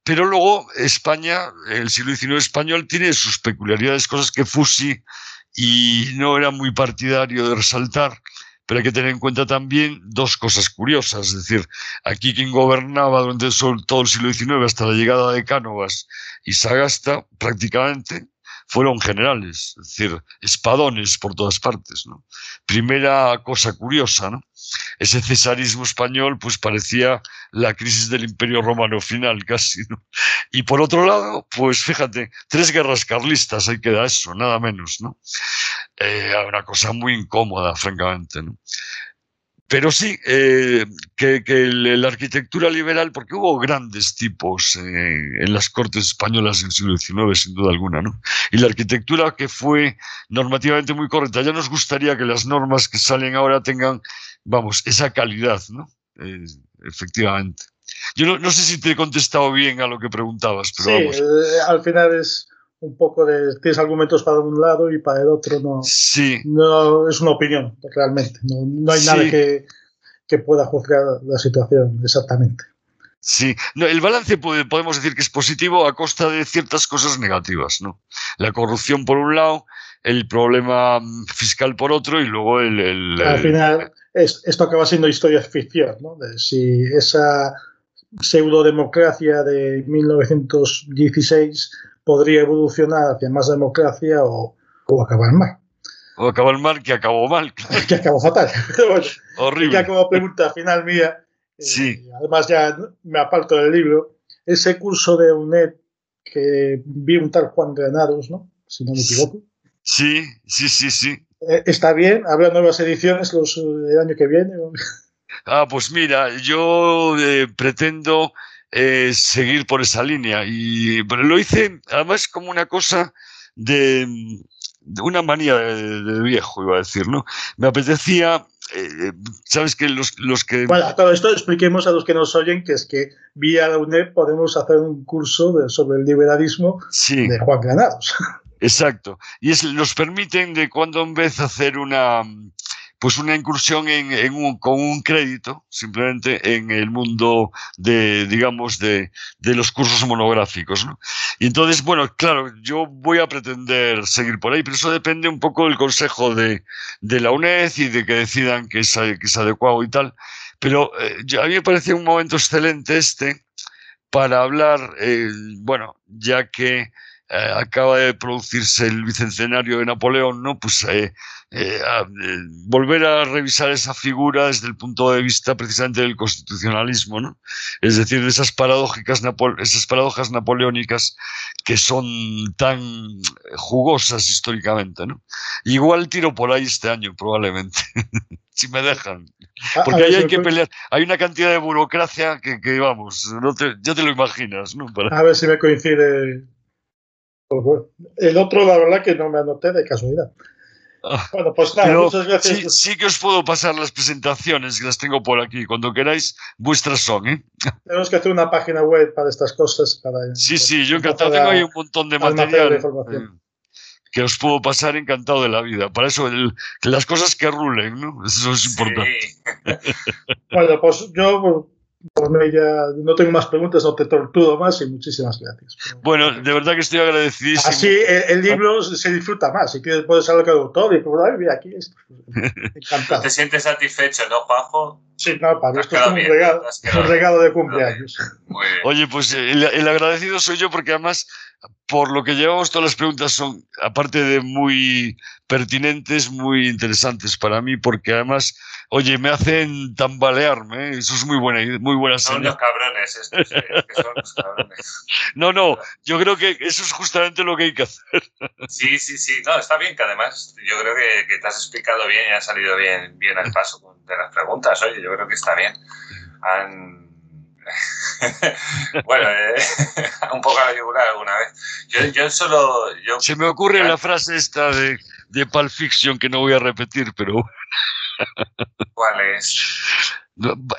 Pero luego España, el siglo XIX español, tiene sus peculiaridades, cosas que Fusi y no era muy partidario de resaltar, pero hay que tener en cuenta también dos cosas curiosas. Es decir, aquí quien gobernaba durante todo el siglo XIX hasta la llegada de Cánovas y Sagasta, prácticamente, fueron generales, es decir, espadones por todas partes. ¿no? Primera cosa curiosa, ¿no? ese cesarismo español pues parecía la crisis del imperio romano final casi. ¿no? Y por otro lado, pues fíjate, tres guerras carlistas, ahí queda eso, nada menos. ¿no? Eh, una cosa muy incómoda, francamente. ¿no? Pero sí, eh, que, la arquitectura liberal, porque hubo grandes tipos eh, en las cortes españolas en el siglo XIX, sin duda alguna, ¿no? Y la arquitectura que fue normativamente muy correcta. Ya nos gustaría que las normas que salen ahora tengan, vamos, esa calidad, ¿no? Eh, efectivamente. Yo no, sé si te he contestado bien a lo que preguntabas, pero sí, al final es un poco de tienes argumentos para un lado y para el otro no. Sí. No es una opinión, realmente. No, hay nada que, que, pueda juzgar la situación exactamente. Sí, no, el balance podemos decir que es positivo a costa de ciertas cosas negativas, ¿no? La corrupción por un lado, el problema fiscal por otro y luego el... Al final, es, esto acaba siendo historia ficción, ¿no? De si esa pseudodemocracia de 1916 podría evolucionar hacia más democracia o, acabar mal. O acabar mal que acabó mal. que acabó fatal. Horrible. Ya como pregunta final mía, eh, sí. además ya me aparto del libro, ese curso de UNED que vi un tal Juan Granados, ¿no? Si no me equivoco. Sí, sí, sí, sí. Eh, ¿Está bien? ¿Habrá nuevas ediciones los, el año que viene? Ah, pues mira, yo eh, pretendo eh, seguir por esa línea. Y pero lo hice además como una cosa de, una manía de, viejo, iba a decir, ¿no? Me apetecía, eh, sabes que los, los, que... Bueno, todo esto expliquemos a los que nos oyen que es que vía la UNED podemos hacer un curso sobre el liberalismo de Juan Granados. Exacto. Y es, nos permiten de cuando en vez hacer una pues una incursión en, un, con un crédito, simplemente en el mundo de, digamos, de, de los cursos monográficos. ¿no? Y entonces, bueno, claro, yo voy a pretender seguir por ahí, pero eso depende un poco del consejo de, de la UNED y de que decidan que es, que es adecuado y tal. Pero eh, a mí me parecía un momento excelente este para hablar, eh, bueno, ya que eh, acaba de producirse el bicentenario de Napoleón, ¿no? Pues eh, eh, volver a revisar esa figura desde el punto de vista precisamente del constitucionalismo, ¿no? Es decir, de esas paradójicas esas paradojas napoleónicas que son tan jugosas históricamente, ¿no? Igual tiro por ahí este año, probablemente, si me dejan. Ah, Porque ahí hay que pelear. Hay una cantidad de burocracia que, que vamos, no te, ya te lo imaginas, ¿no? A ver si me coincide el otro, la verdad, que no me anoté de casualidad. Ah, bueno, pues nada, muchas gracias. Sí, que os puedo pasar las presentaciones, que las tengo por aquí. Cuando queráis, vuestras son. ¿eh? Tenemos que hacer una página web para estas cosas. Para, sí, sí, yo encantado. Tengo ahí un montón de material. Eh, que os puedo pasar encantado de la vida. Para eso, las cosas que rulen, ¿no? Eso es importante. bueno, pues yo ya no tengo más preguntas, no te tortudo más y muchísimas gracias. Bueno, de verdad que estoy agradecidísimo. Así el, libro se disfruta más. Si quieres, puedes hablar con el autor y pues, mira, aquí esto. Encantado. ¿Te sientes satisfecho, no, Juanjo? Sí, no, para esto es un, regalo, un regalo de cumpleaños. Oye, pues el, el agradecido soy yo porque además por lo que llevamos, todas las preguntas son, aparte de muy pertinentes, muy interesantes para mí, porque además, oye, me hacen tambalearme, ¿eh? eso es muy buena, muy buena Son los cabrones estos, eh, son los cabrones. No, no, yo creo que eso es justamente lo que hay que hacer. Sí, sí, sí, no, está bien que además, yo creo que, que te has explicado bien y has salido bien, bien al paso de las preguntas, oye, yo creo que está bien. Han bueno, eh, un poco a la yugular alguna vez. Yo, yo solo. Yo, Se me ocurre la frase esta de, de Pulp Fiction que no voy a repetir, pero. ¿Cuál es?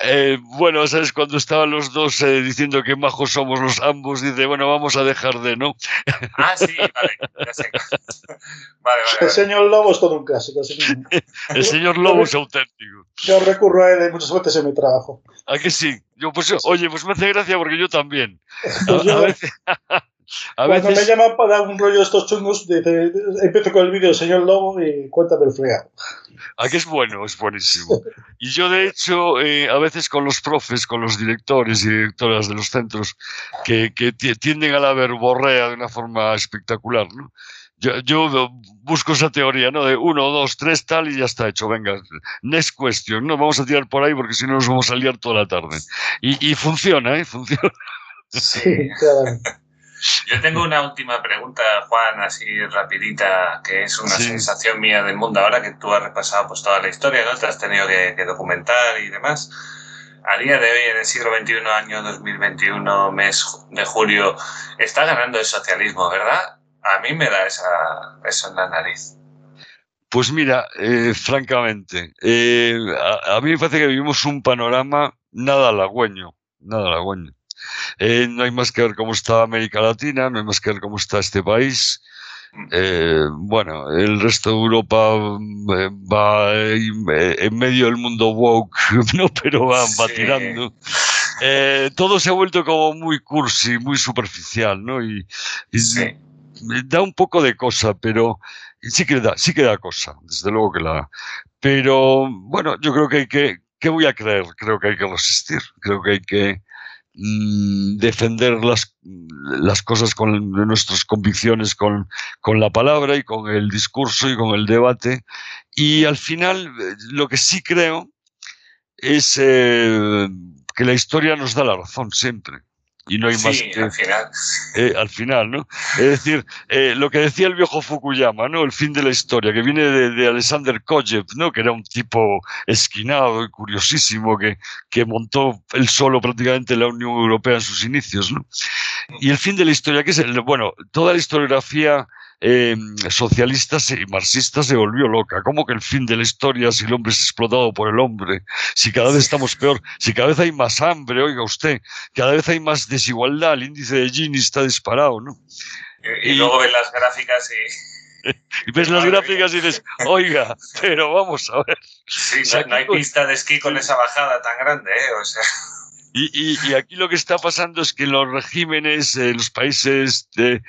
Eh, bueno, ¿sabes? Cuando estaban los dos eh, diciendo que majos somos los ambos, dice, bueno, vamos a dejar de, ¿no? Ah, sí, vale, ya sé. Vale, vale, El señor Lobo es todo un clásico. El señor Lobo es auténtico. Yo recurro a él muchas veces en mi trabajo. ¿A que sí? Yo, pues, oye, pues me hace gracia porque yo también. Pues a, veces, Cuando me llaman para dar un rollo de estos chungos, empiezo con el vídeo del señor Lobo y cuéntame el fregado. ¿A que es bueno? Es buenísimo. Y yo, de hecho, eh, a veces con los profes, con los directores y directoras de los centros, que, que tienden a la verborrea de una forma espectacular, ¿no? Yo, busco esa teoría, ¿no? De uno, dos, tres, tal, y ya está hecho. Venga, next question, ¿no? Vamos a tirar por ahí porque si no nos vamos a liar toda la tarde. Y, funciona, ¿eh? Funciona. Sí, claro. Yo tengo una última pregunta, Juan, así rapidita, que es una sensación mía del mundo ahora que tú has repasado pues toda la historia, ¿no? Te has tenido que, documentar y demás. A día de hoy, en el siglo XXI, año 2021, mes de julio, está ganando el socialismo, ¿verdad? A mí me da esa, eso en la nariz. Pues mira, eh, francamente, eh, a, a, mí me parece que vivimos un panorama nada halagüeño, nada halagüeño. Eh, no hay más que ver cómo está América Latina, no hay más que ver cómo está este país. Mm. Eh, bueno, el resto de Europa eh, va en medio del mundo woke, ¿no? pero va, tirando. todo se ha vuelto como muy cursi, muy superficial, ¿no? Y, da un poco de cosa, pero sí que da, sí que da cosa, desde luego que la. Pero bueno, yo creo que hay que, ¿qué voy a creer? Creo que hay que resistir, creo que hay que Mm, defender las, las cosas con nuestras convicciones con, con, la palabra y con el discurso y con el debate. Y al final, eh, lo que sí creo es eh, que la historia nos da la razón siempre y no hay más que al final. Eh, al final, ¿no? Es decir, eh, lo que decía el viejo Fukuyama, ¿no? El fin de la historia, que viene de, Alexander Kojev, ¿no? Que era un tipo esquinado y curiosísimo que, que montó él solo prácticamente la Unión Europea en sus inicios, ¿no? Y el fin de la historia, que es, el, bueno, toda la historiografía eh, socialista y marxista se volvió loca. ¿Cómo que el fin de la historia si el hombre es explotado por el hombre? Si cada vez estamos peor, si cada vez hay más hambre, oiga usted, cada vez hay más desigualdad, el índice de Gini está disparado, ¿no? Y, luego ves las gráficas y... y ves las gráficas y dices, oiga, pero vamos a ver. Sí, no, hay pista de esquí con esa bajada tan grande, ¿eh? O sea... Y, y, aquí lo que está pasando es que los regímenes, eh, los países de,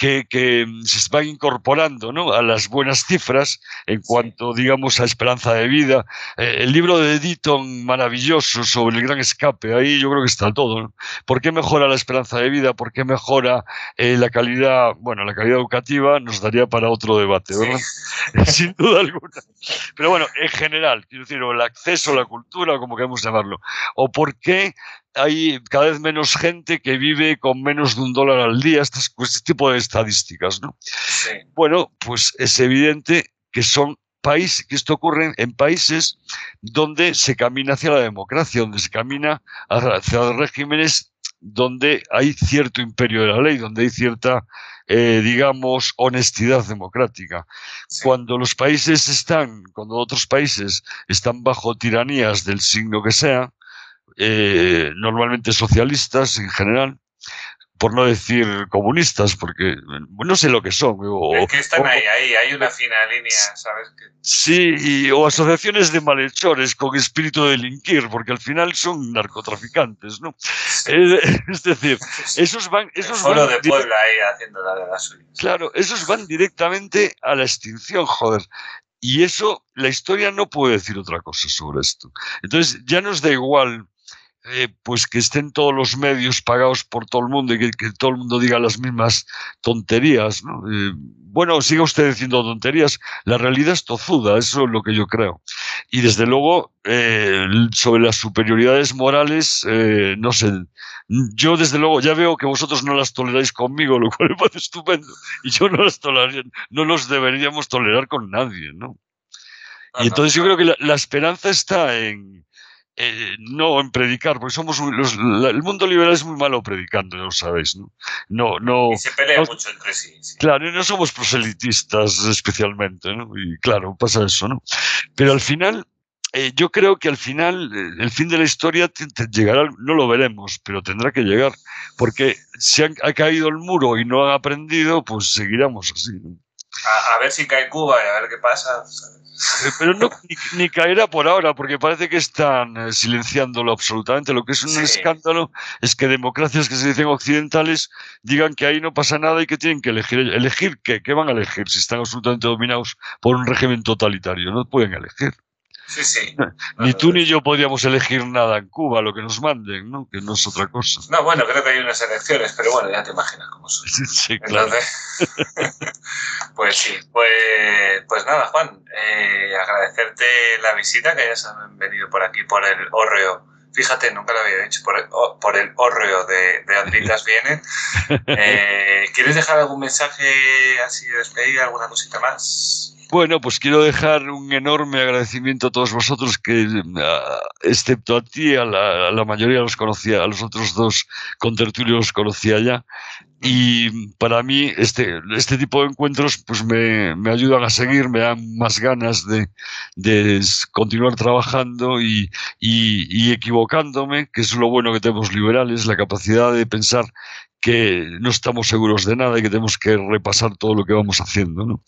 que, se van incorporando ¿no? a las buenas cifras en cuanto, digamos, a esperanza de vida. Eh, el libro de Ditton, maravilloso, sobre el gran escape, ahí yo creo que está todo. ¿no? ¿Por qué mejora la esperanza de vida? ¿Por qué mejora eh, la calidad, bueno, la calidad educativa? Nos daría para otro debate, ¿verdad? Sin duda alguna. Pero bueno, en general, quiero decir, el acceso a la cultura, como queremos llamarlo. ¿O por qué hay cada vez menos gente que vive con menos de un dólar al día, este, este tipo de estadísticas, ¿no? Bueno, pues es evidente que son países, que esto ocurre en países donde se camina hacia la democracia, donde se camina hacia regímenes donde hay cierto imperio de la ley, donde hay cierta, eh, digamos, honestidad democrática. Cuando los países están, cuando otros países están bajo tiranías del signo que sea, eh, normalmente socialistas en general, por no decir comunistas, porque no sé lo que son. es que están ahí, ahí, hay una fina línea, ¿sabes? Sí, o asociaciones de malhechores con espíritu de delinquir, porque al final son narcotraficantes, ¿no? Es, decir, esos van... Esos van de Puebla ahí haciendo la de la suya. Claro, esos van directamente a la extinción, joder. Y eso, la historia no puede decir otra cosa sobre esto. Entonces, ya nos da igual eh, pues que estén todos los medios pagados por todo el mundo y que, todo el mundo diga las mismas tonterías. Eh, bueno, siga usted diciendo tonterías, la realidad es tozuda, eso es lo que yo creo. Y desde luego, eh, sobre las superioridades morales, no sé, yo desde luego ya veo que vosotros no las toleráis conmigo, lo cual me parece estupendo, y yo no las toleraría, no los deberíamos tolerar con nadie, ¿no? Y entonces yo creo que la esperanza está en, eh, no en predicar, porque somos el mundo liberal es muy malo predicando, ya lo sabéis, ¿no? No, no. Y se pelea mucho entre sí, Claro, y no somos proselitistas especialmente, ¿no? Y claro, pasa eso, ¿no? Pero al final, eh, yo creo que al final eh, el fin de la historia llegará, no lo veremos, pero tendrá que llegar, porque si ha caído el muro y no han aprendido, pues seguiremos así. A, ver si cae Cuba y a ver qué pasa. Pero no, ni, caerá por ahora, porque parece que están eh, silenciándolo absolutamente. Lo que es un escándalo es que democracias que se dicen occidentales digan que ahí no pasa nada y que tienen que elegir. ¿Elegir qué? ¿Qué van a elegir si están absolutamente dominados por un régimen totalitario? No pueden elegir. Sí, sí. Ni tú ni yo podríamos elegir nada en Cuba, lo que nos manden, ¿no? Que no es otra cosa. No, bueno, creo que hay unas elecciones, pero bueno, ya te imaginas cómo son. Sí, claro. pues sí, pues, pues nada, Juan, eh, agradecerte la visita, que hayas venido por aquí, por el Orreo. Fíjate, nunca lo había dicho, por el, por el Orreo de, de Andritas Vienen. Eh, ¿Quieres dejar algún mensaje así de despedida, alguna cosita más? Bueno, pues quiero dejar un enorme agradecimiento a todos vosotros que, ah, excepto a ti, a la, mayoría los conocía, a los otros dos contertulios los conocía ya. Y para mí este, este tipo de encuentros pues me, me ayudan a seguir, me dan más ganas de, de continuar trabajando y, y, y, equivocándome, que es lo bueno que tenemos liberales, la capacidad de pensar que no estamos seguros de nada y que tenemos que repasar todo lo que vamos haciendo. ¿no?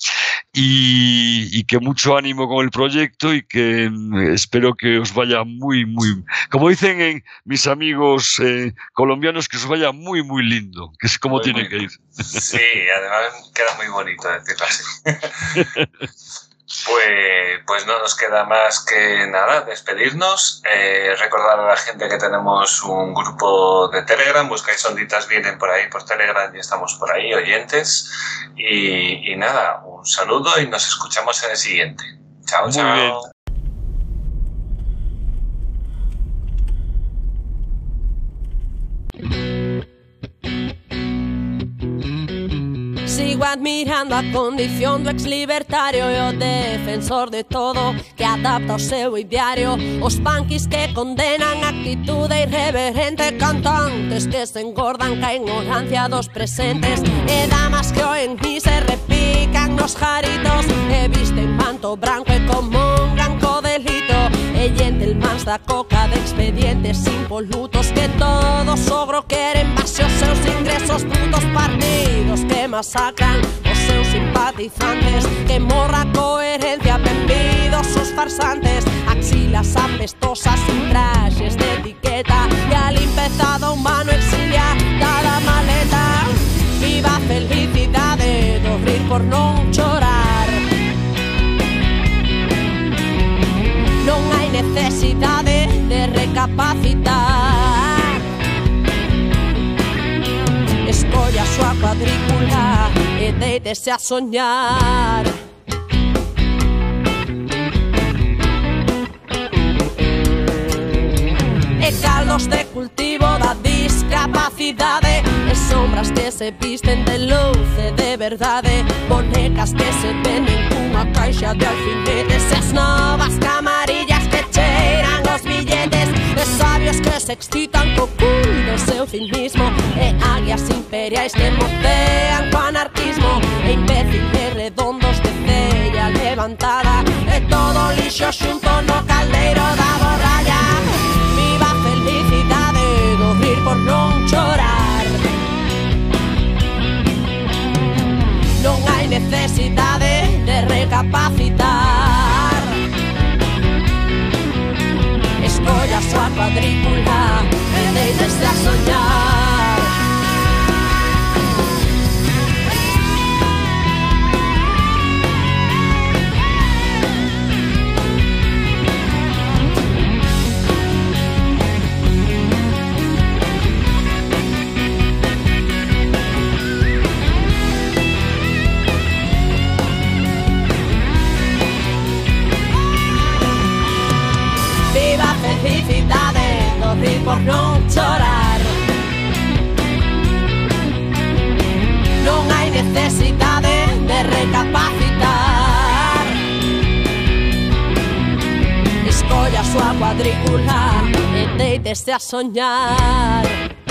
Y, y, que mucho ánimo con el proyecto y que mm, espero que os vaya muy, muy, como dicen en mis amigos eh, colombianos, que os vaya muy, muy lindo, que es como tiene que ir. Sí, además queda muy bonito decirlo así. Pues, pues no nos queda más que nada, despedirnos. Eh, recordar a la gente que tenemos un grupo de Telegram, buscáis onditas, vienen por ahí por Telegram y estamos por ahí, oyentes. Y, nada, un saludo y nos escuchamos en el siguiente. Chao, chao. sigo admirando a condición do ex libertario e o defensor de todo que adapta o seu ideario. Os punkis que condenan a actitude irreverente cantantes que se engordan ca ignorancia dos presentes. E damas que hoy en día se repican nos jaritos e visten manto branco e común delito E gentlemans da coca de expedientes impolutos Que todo sogro queren base os ingresos brutos partidos que masacran os seus simpatizantes Que morra coherencia, benvidos os farsantes Axilas apestosas sin traxes de etiqueta E a limpeza do humano exilia da maleta. Viva a felicidade do rir por non chorar necesidade de recapacitar. Escolla a súa cuadrícula e deitese a soñar. E caldos de cultivo da discapacidade E sombras que se visten de luz e de verdade Bonecas que se venden cunha caixa de alfinetes E as novas camarillas cheiran os billetes De sabios que se excitan co culo do seu cinismo. Mismo E águias imperiais que mocean co anarquismo E imbéciles redondos de cella levantada. E todo lixo xunto no caldeiro da borralla. Viva a felicidade do rir por non chorar. Non hai necesidade de recapacitar. su cuadrícula, me deis desde a soñar. por non chorar Non hai necesidade de recapacitar. Escolla a súa cuadrícula e deítese a soñar.